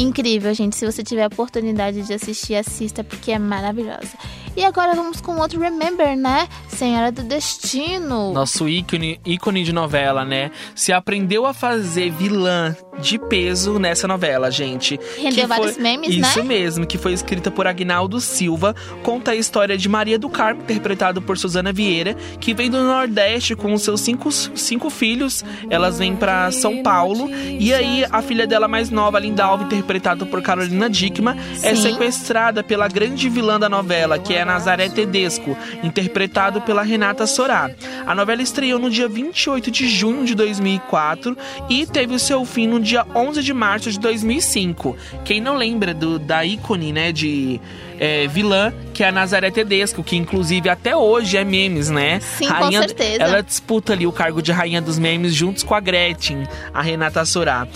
Incrível, gente. Se você tiver a oportunidade de assistir, assista porque é maravilhosa. E agora vamos com outro Remember, né? Senhora do Destino. Nosso ícone, ícone de novela, né? Se aprendeu a fazer vilã de peso nessa novela, gente. Rendeu vários memes, né? Isso mesmo, que foi escrita por Agnaldo Silva. Conta a história de Maria do Carmo, interpretado por Suzana Vieira, que vem do Nordeste com os seus cinco, cinco filhos. Elas vêm pra São Paulo. E aí, a filha dela mais nova, Lindalva, interpretada por Carolina Dickman, é sequestrada pela grande vilã da novela, que é Nazaré Tedesco, interpretado pela Renata Sorá. A novela estreou no dia 28 de junho de 2004 e teve o seu fim no dia 11 de março de 2005. Quem não lembra do, da ícone, né, de é, vilã, que é a Nazaré Tedesco, que inclusive até hoje é memes, né? Sim, com certeza. Ela disputa ali o cargo de rainha dos memes juntos com a Gretchen, a Renata Sorá.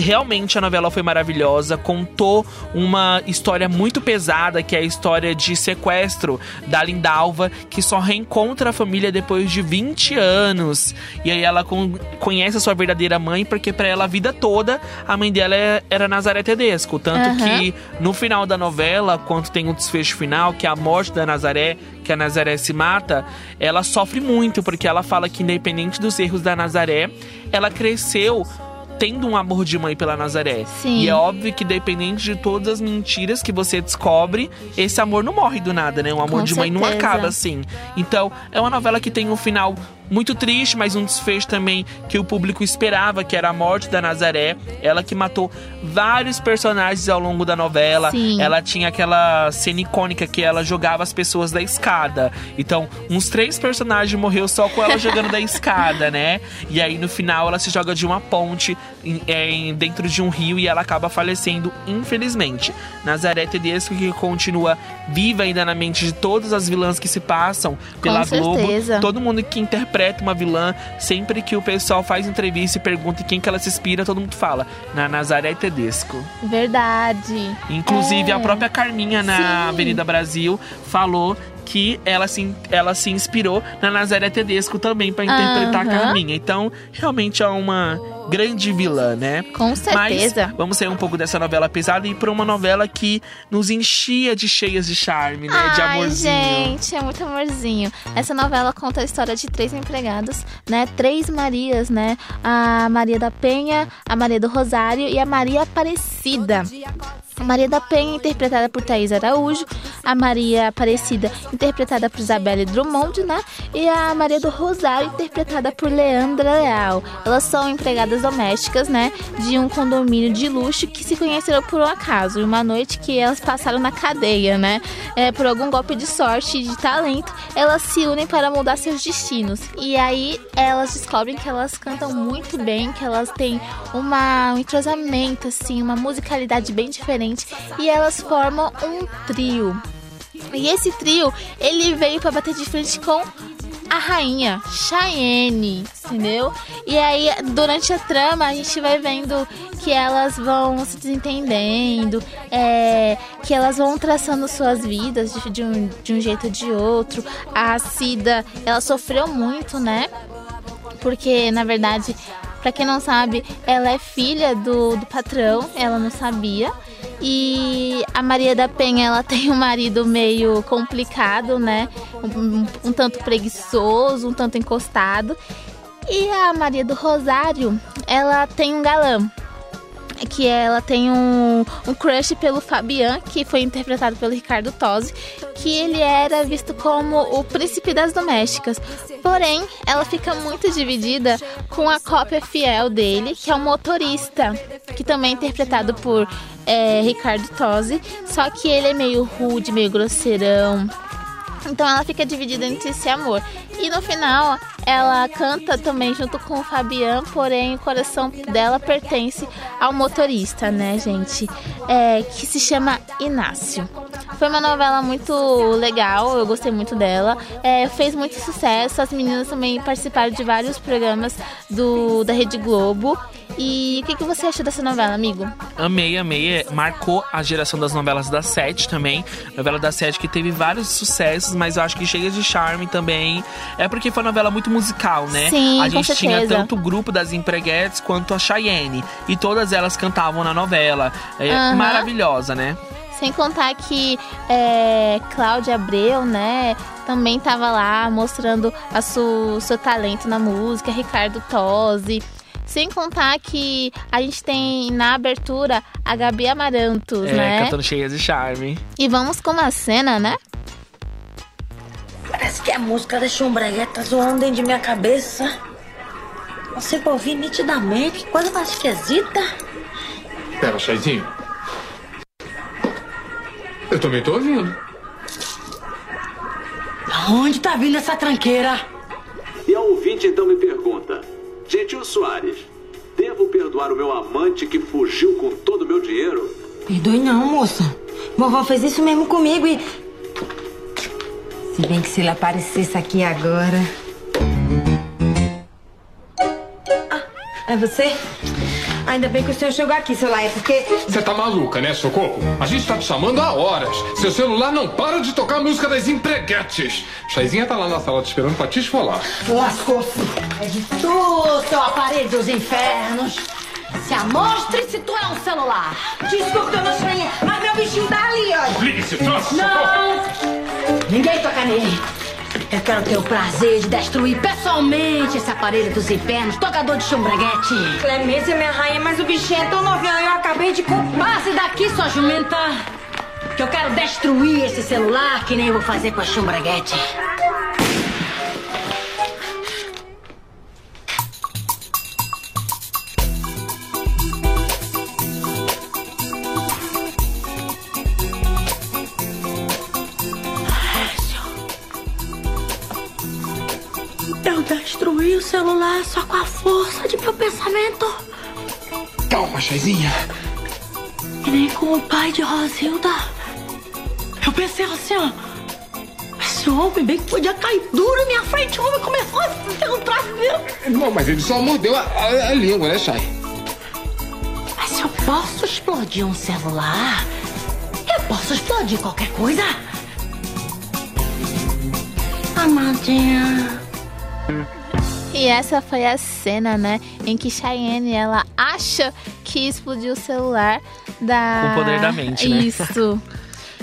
Realmente a novela foi maravilhosa, contou uma história muito pesada, que é a história de sequestro da Lindalva, que só reencontra a família depois de 20 anos. E aí ela con- conhece a sua verdadeira mãe, porque pra ela a vida toda a mãe dela é- era Nazaré Tedesco. Tanto Aham. que no final da novela, quando tem o desfecho final, que é a morte da Nazaré, que a Nazaré se mata, ela sofre muito, porque ela fala que independente dos erros da Nazaré, ela cresceu tendo um amor de mãe pela Nazaré. Sim. E é óbvio que dependente de todas as mentiras que você descobre, esse amor não morre do nada, né? Um amor Com de mãe não acaba assim. Então, é uma novela que tem um final muito triste, mas um desfecho também que o público esperava, que era a morte da Nazaré. Ela que matou vários personagens ao longo da novela. Sim. Ela tinha aquela cena icônica que ela jogava as pessoas da escada. Então, uns três personagens morreu só com ela jogando da escada, né? E aí no final ela se joga de uma ponte em- é, em- dentro de um rio e ela acaba falecendo, infelizmente. Nazaré Tedesco que continua viva ainda na mente de todas as vilãs que se passam pela Globo. Todo mundo que interpreta uma vilã, sempre que o pessoal faz entrevista e pergunta em quem que ela se inspira, todo mundo fala na Nazaré Tedesco. Verdade. Inclusive, É. a própria Carminha na Sim. Avenida Brasil falou que ela se, ela se inspirou na Nazaré Tedesco também para interpretar a Aham. Carminha. Então, realmente é uma grande vilã, né? Com certeza. Mas vamos sair um pouco dessa novela pesada e ir pra uma novela que nos enchia de cheias de charme, né? de Ai, amorzinho. gente, é muito amorzinho. Essa novela conta a história de três empregados, né? Três Marias, né? A Maria da Penha, a Maria do Rosário e a Maria Aparecida. A Maria da Penha, interpretada por Thaís Araújo, a Maria Aparecida, interpretada por Isabelle Drummond, né? E a Maria do Rosário, interpretada por Leandra Leal. Elas são empregadas domésticas, né? De um condomínio de luxo que se conheceram por um acaso. Uma noite que elas passaram na cadeia, né? É, por algum golpe de sorte e de talento, elas se unem para mudar seus destinos. E aí elas descobrem que elas cantam muito bem, que elas têm uma, um entrosamento, assim, uma musicalidade bem diferente. E elas formam um trio. E esse trio, ele veio para bater de frente com a rainha, Cheyenne, entendeu? E aí, durante a trama, a gente vai vendo que elas vão se desentendendo, é, que elas vão traçando suas vidas de, de um, de um jeito ou de outro. A Cida, ela sofreu muito, né? Porque, na verdade, pra quem não sabe, ela é filha do, do patrão, ela não sabia. E a Maria da Penha, ela tem um marido meio complicado, né? Um- um tanto preguiçoso, um tanto encostado. E a Maria do Rosário, ela tem um galã. Que ela tem um, um crush pelo Fabian, que foi interpretado pelo Ricardo Tosi, que ele era visto como o príncipe das domésticas. Porém, ela fica muito dividida com a cópia fiel dele, que é o motorista, que também é interpretado por é, Ricardo Tosi, só que ele é meio rude, meio grosseirão. Então ela fica dividida entre esse amor. E no final, ela canta também junto com o Fabian, porém o coração dela pertence ao motorista, né, gente? É, que se chama Inácio. Foi uma novela muito legal, eu gostei muito dela. É, fez muito sucesso, as meninas também participaram de vários programas do, da Rede Globo. E o que, que você achou dessa novela, amigo? Amei, amei. É, Marcou a geração das novelas da Sete também. Novela da Sete que teve vários sucessos, mas eu acho que cheia de charme também. É porque foi uma novela muito musical, né? Sim, a gente tinha tanto o grupo das empreguetes quanto a Cheyenne. E todas elas cantavam na novela. É Aham. maravilhosa, né? Sem contar que é, Cláudia Abreu, né, também tava lá mostrando a su, seu talento na música, Ricardo Tosi. Sem contar que a gente tem na abertura a Gabi Amarantos, É, né? cantando cheia de charme. E vamos com uma cena, né? Parece que a música da chumbregueta zoando dentro de minha cabeça. Consigo ouvir nitidamente, que coisa mais esquisita. Pera, Chaizinho. Eu também tô ouvindo. Onde tá vindo essa tranqueira? E a ouvinte então me pergunta: Gentil Soares, devo perdoar o meu amante que fugiu com todo o meu dinheiro? Perdoe não, moça. Vovó fez isso mesmo comigo e. Se bem que se ele aparecesse aqui agora. Ah, é você? Ainda bem que o senhor chegou aqui, seu Laia, porque. Você tá maluca, né, Socorro? A gente tá te chamando há horas. Seu celular não para de tocar a música das empreguetes. Chaizinha tá lá na sala te esperando pra te esfolar. Lascou-se. É de tu, seu aparelho dos infernos. Se amostre se tu é um celular. Desculpa, dona Chainha, mas meu bichinho tá ali, ó. Ligue esse troço, Não! Ninguém toca nele. Eu quero ter o prazer de destruir pessoalmente esse aparelho dos infernos, tocador de chumbreguete. Clemência, minha rainha, mas o bichinho é tão novinho, eu acabei de comprar. Passe daqui, sua jumenta. Que eu quero destruir esse celular, que nem eu vou fazer com a chumbreguete. Destruí o celular só com a força de meu pensamento. Calma, Chaizinha. E nem com o pai de Rosilda. Eu pensei assim, ó. Esse homem bem que podia cair duro na minha frente. O homem começou a um traço meu. Não, mas ele só mordeu a, a- a língua, né, Chai? Mas se eu posso explodir um celular, eu posso explodir qualquer coisa. Amadinha. E essa foi a cena, né, em que Cheyenne ela acha que explodiu o celular da Com o poder da mente, né? Isso.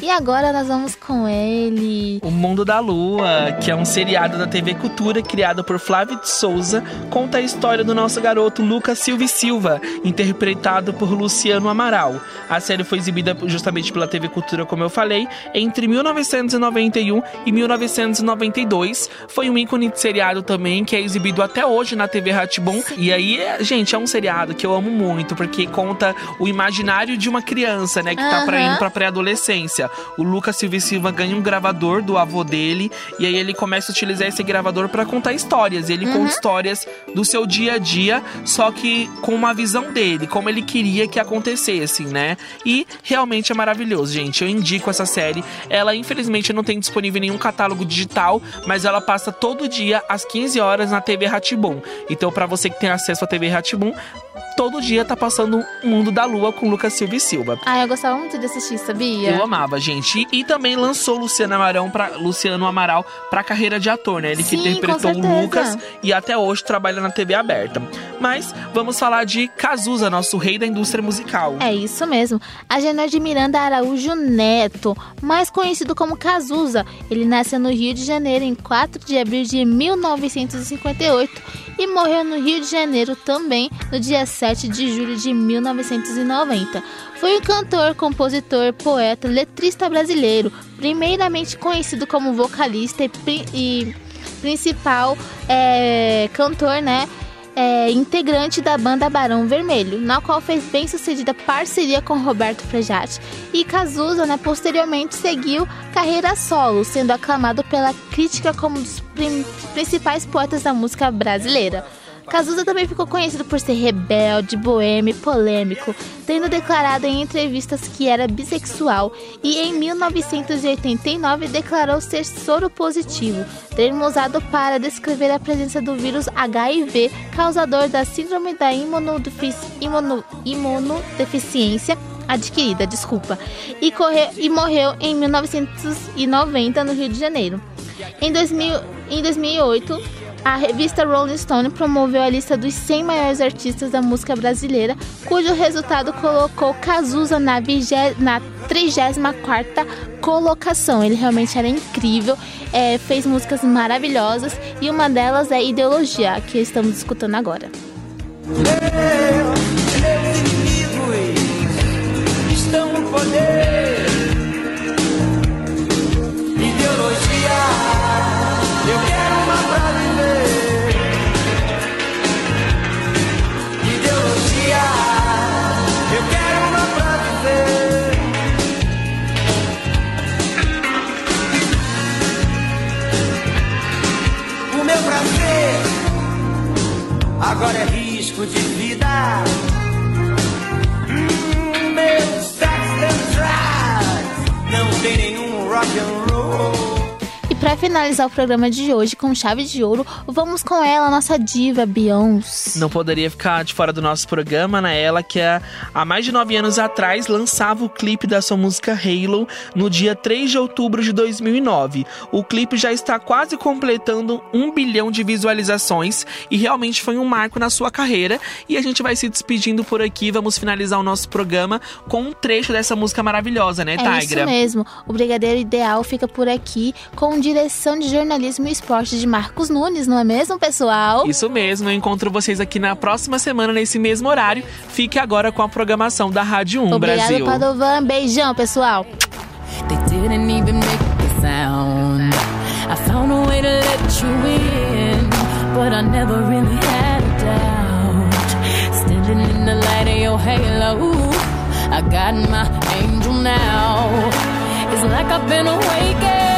E agora nós vamos com ele. O Mundo da Lua, que é um seriado da TV Cultura criado por Flávio de Souza, conta a história do nosso garoto Lucas Silva e Silva, interpretado por Luciano Amaral. A série foi exibida justamente pela TV Cultura, como eu falei, entre 1991 e 1992. Foi um ícone de seriado também, que é exibido até hoje na TV Ratibum. E aí, gente, é um seriado que eu amo muito, porque conta o imaginário de uma criança, né, que tá pra indo pra pré-adolescência. O Lucas Silva e Silva ganha um gravador do avô dele e aí ele começa a utilizar esse gravador pra contar histórias. Ele conta histórias do seu dia a dia, só que com uma visão dele, como ele queria que acontecessem, né? E realmente é maravilhoso, gente. Eu indico essa série. Ela infelizmente não tem disponível em nenhum catálogo digital, mas ela passa todo dia às 15 horas na TV Ratibum. Então, pra você que tem acesso à TV Ratibum, todo dia tá passando o Mundo da Lua com Lucas Silva e Silva. Ah, eu gostava muito de assistir, sabia? Eu amava, gente. E, também lançou Luciano Amaral pra, Luciano Amaral pra carreira de ator, né? Ele que Sim, com interpretou o. Lucas e até hoje trabalha na TV aberta. Mas vamos falar de Cazuza, nosso rei da indústria musical. É isso mesmo. Agenor de Miranda Araújo Neto, mais conhecido como Cazuza. Ele nasceu no Rio de Janeiro em 4 de abril de 1958 e morreu no Rio de Janeiro também no dia 7 de julho de 1990. Foi um cantor, compositor, poeta, letrista brasileiro, primeiramente conhecido como vocalista e, e principal é, cantor, né? é, integrante da banda Barão Vermelho, na qual fez bem sucedida parceria com Roberto Frejati. E Cazuza, né, posteriormente seguiu carreira solo, sendo aclamado pela crítica como um dos principais poetas da música brasileira. Cazuza também ficou conhecido por ser rebelde, boêmio e polêmico, tendo declarado em entrevistas que era bissexual e em 1989 declarou ser soro positivo, termo usado para descrever a presença do vírus HIV, causador da síndrome da imunodefici- imuno- imunodeficiência adquirida, desculpa, e, corre- e morreu em 1990 no Rio de Janeiro. Em, 2000, em 2008, a revista Rolling Stone promoveu a lista dos 100 maiores artistas da música brasileira, cujo resultado colocou Cazuza na, na 34ª colocação. Ele realmente era incrível, é, fez músicas maravilhosas e uma delas é Ideologia, que estamos escutando agora. estão no poder. Agora é risco de vida. Hum, meu sex and drugs não tem nenhum rock and roll. Para finalizar o programa de hoje com chave de ouro, vamos com ela, nossa diva Beyoncé. Não poderia ficar de fora do nosso programa, né? Ela que há há mais de nove anos atrás lançava o clipe da sua música Halo no dia 3 de outubro de 2009. O clipe já está quase completando um bilhão de visualizações e realmente foi um marco na sua carreira. E a gente vai se despedindo por aqui, vamos finalizar o nosso programa com um trecho dessa música maravilhosa, né, É isso Tigra? mesmo. O Brigadeiro Ideal fica por aqui com direção de jornalismo e esporte de Marcos Nunes, não é mesmo, pessoal? Isso mesmo, eu encontro vocês aqui na próxima semana, nesse mesmo horário. Fique agora com a programação da Rádio 1 Obrigado, Brasil. Padovan. Beijão, pessoal. I got my angel now. It's like I've been awakened.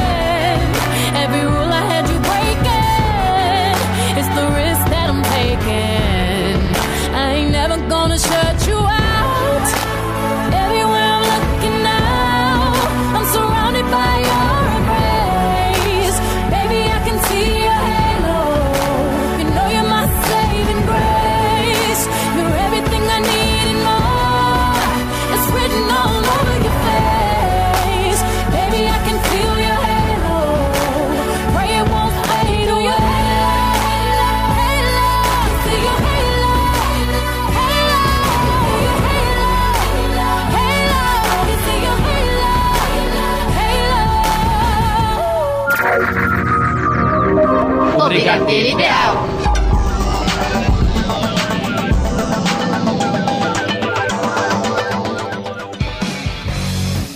Brigadeiro ideal.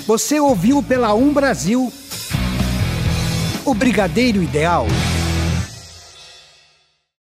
Você ouviu pela Um Brasil o Brigadeiro Ideal.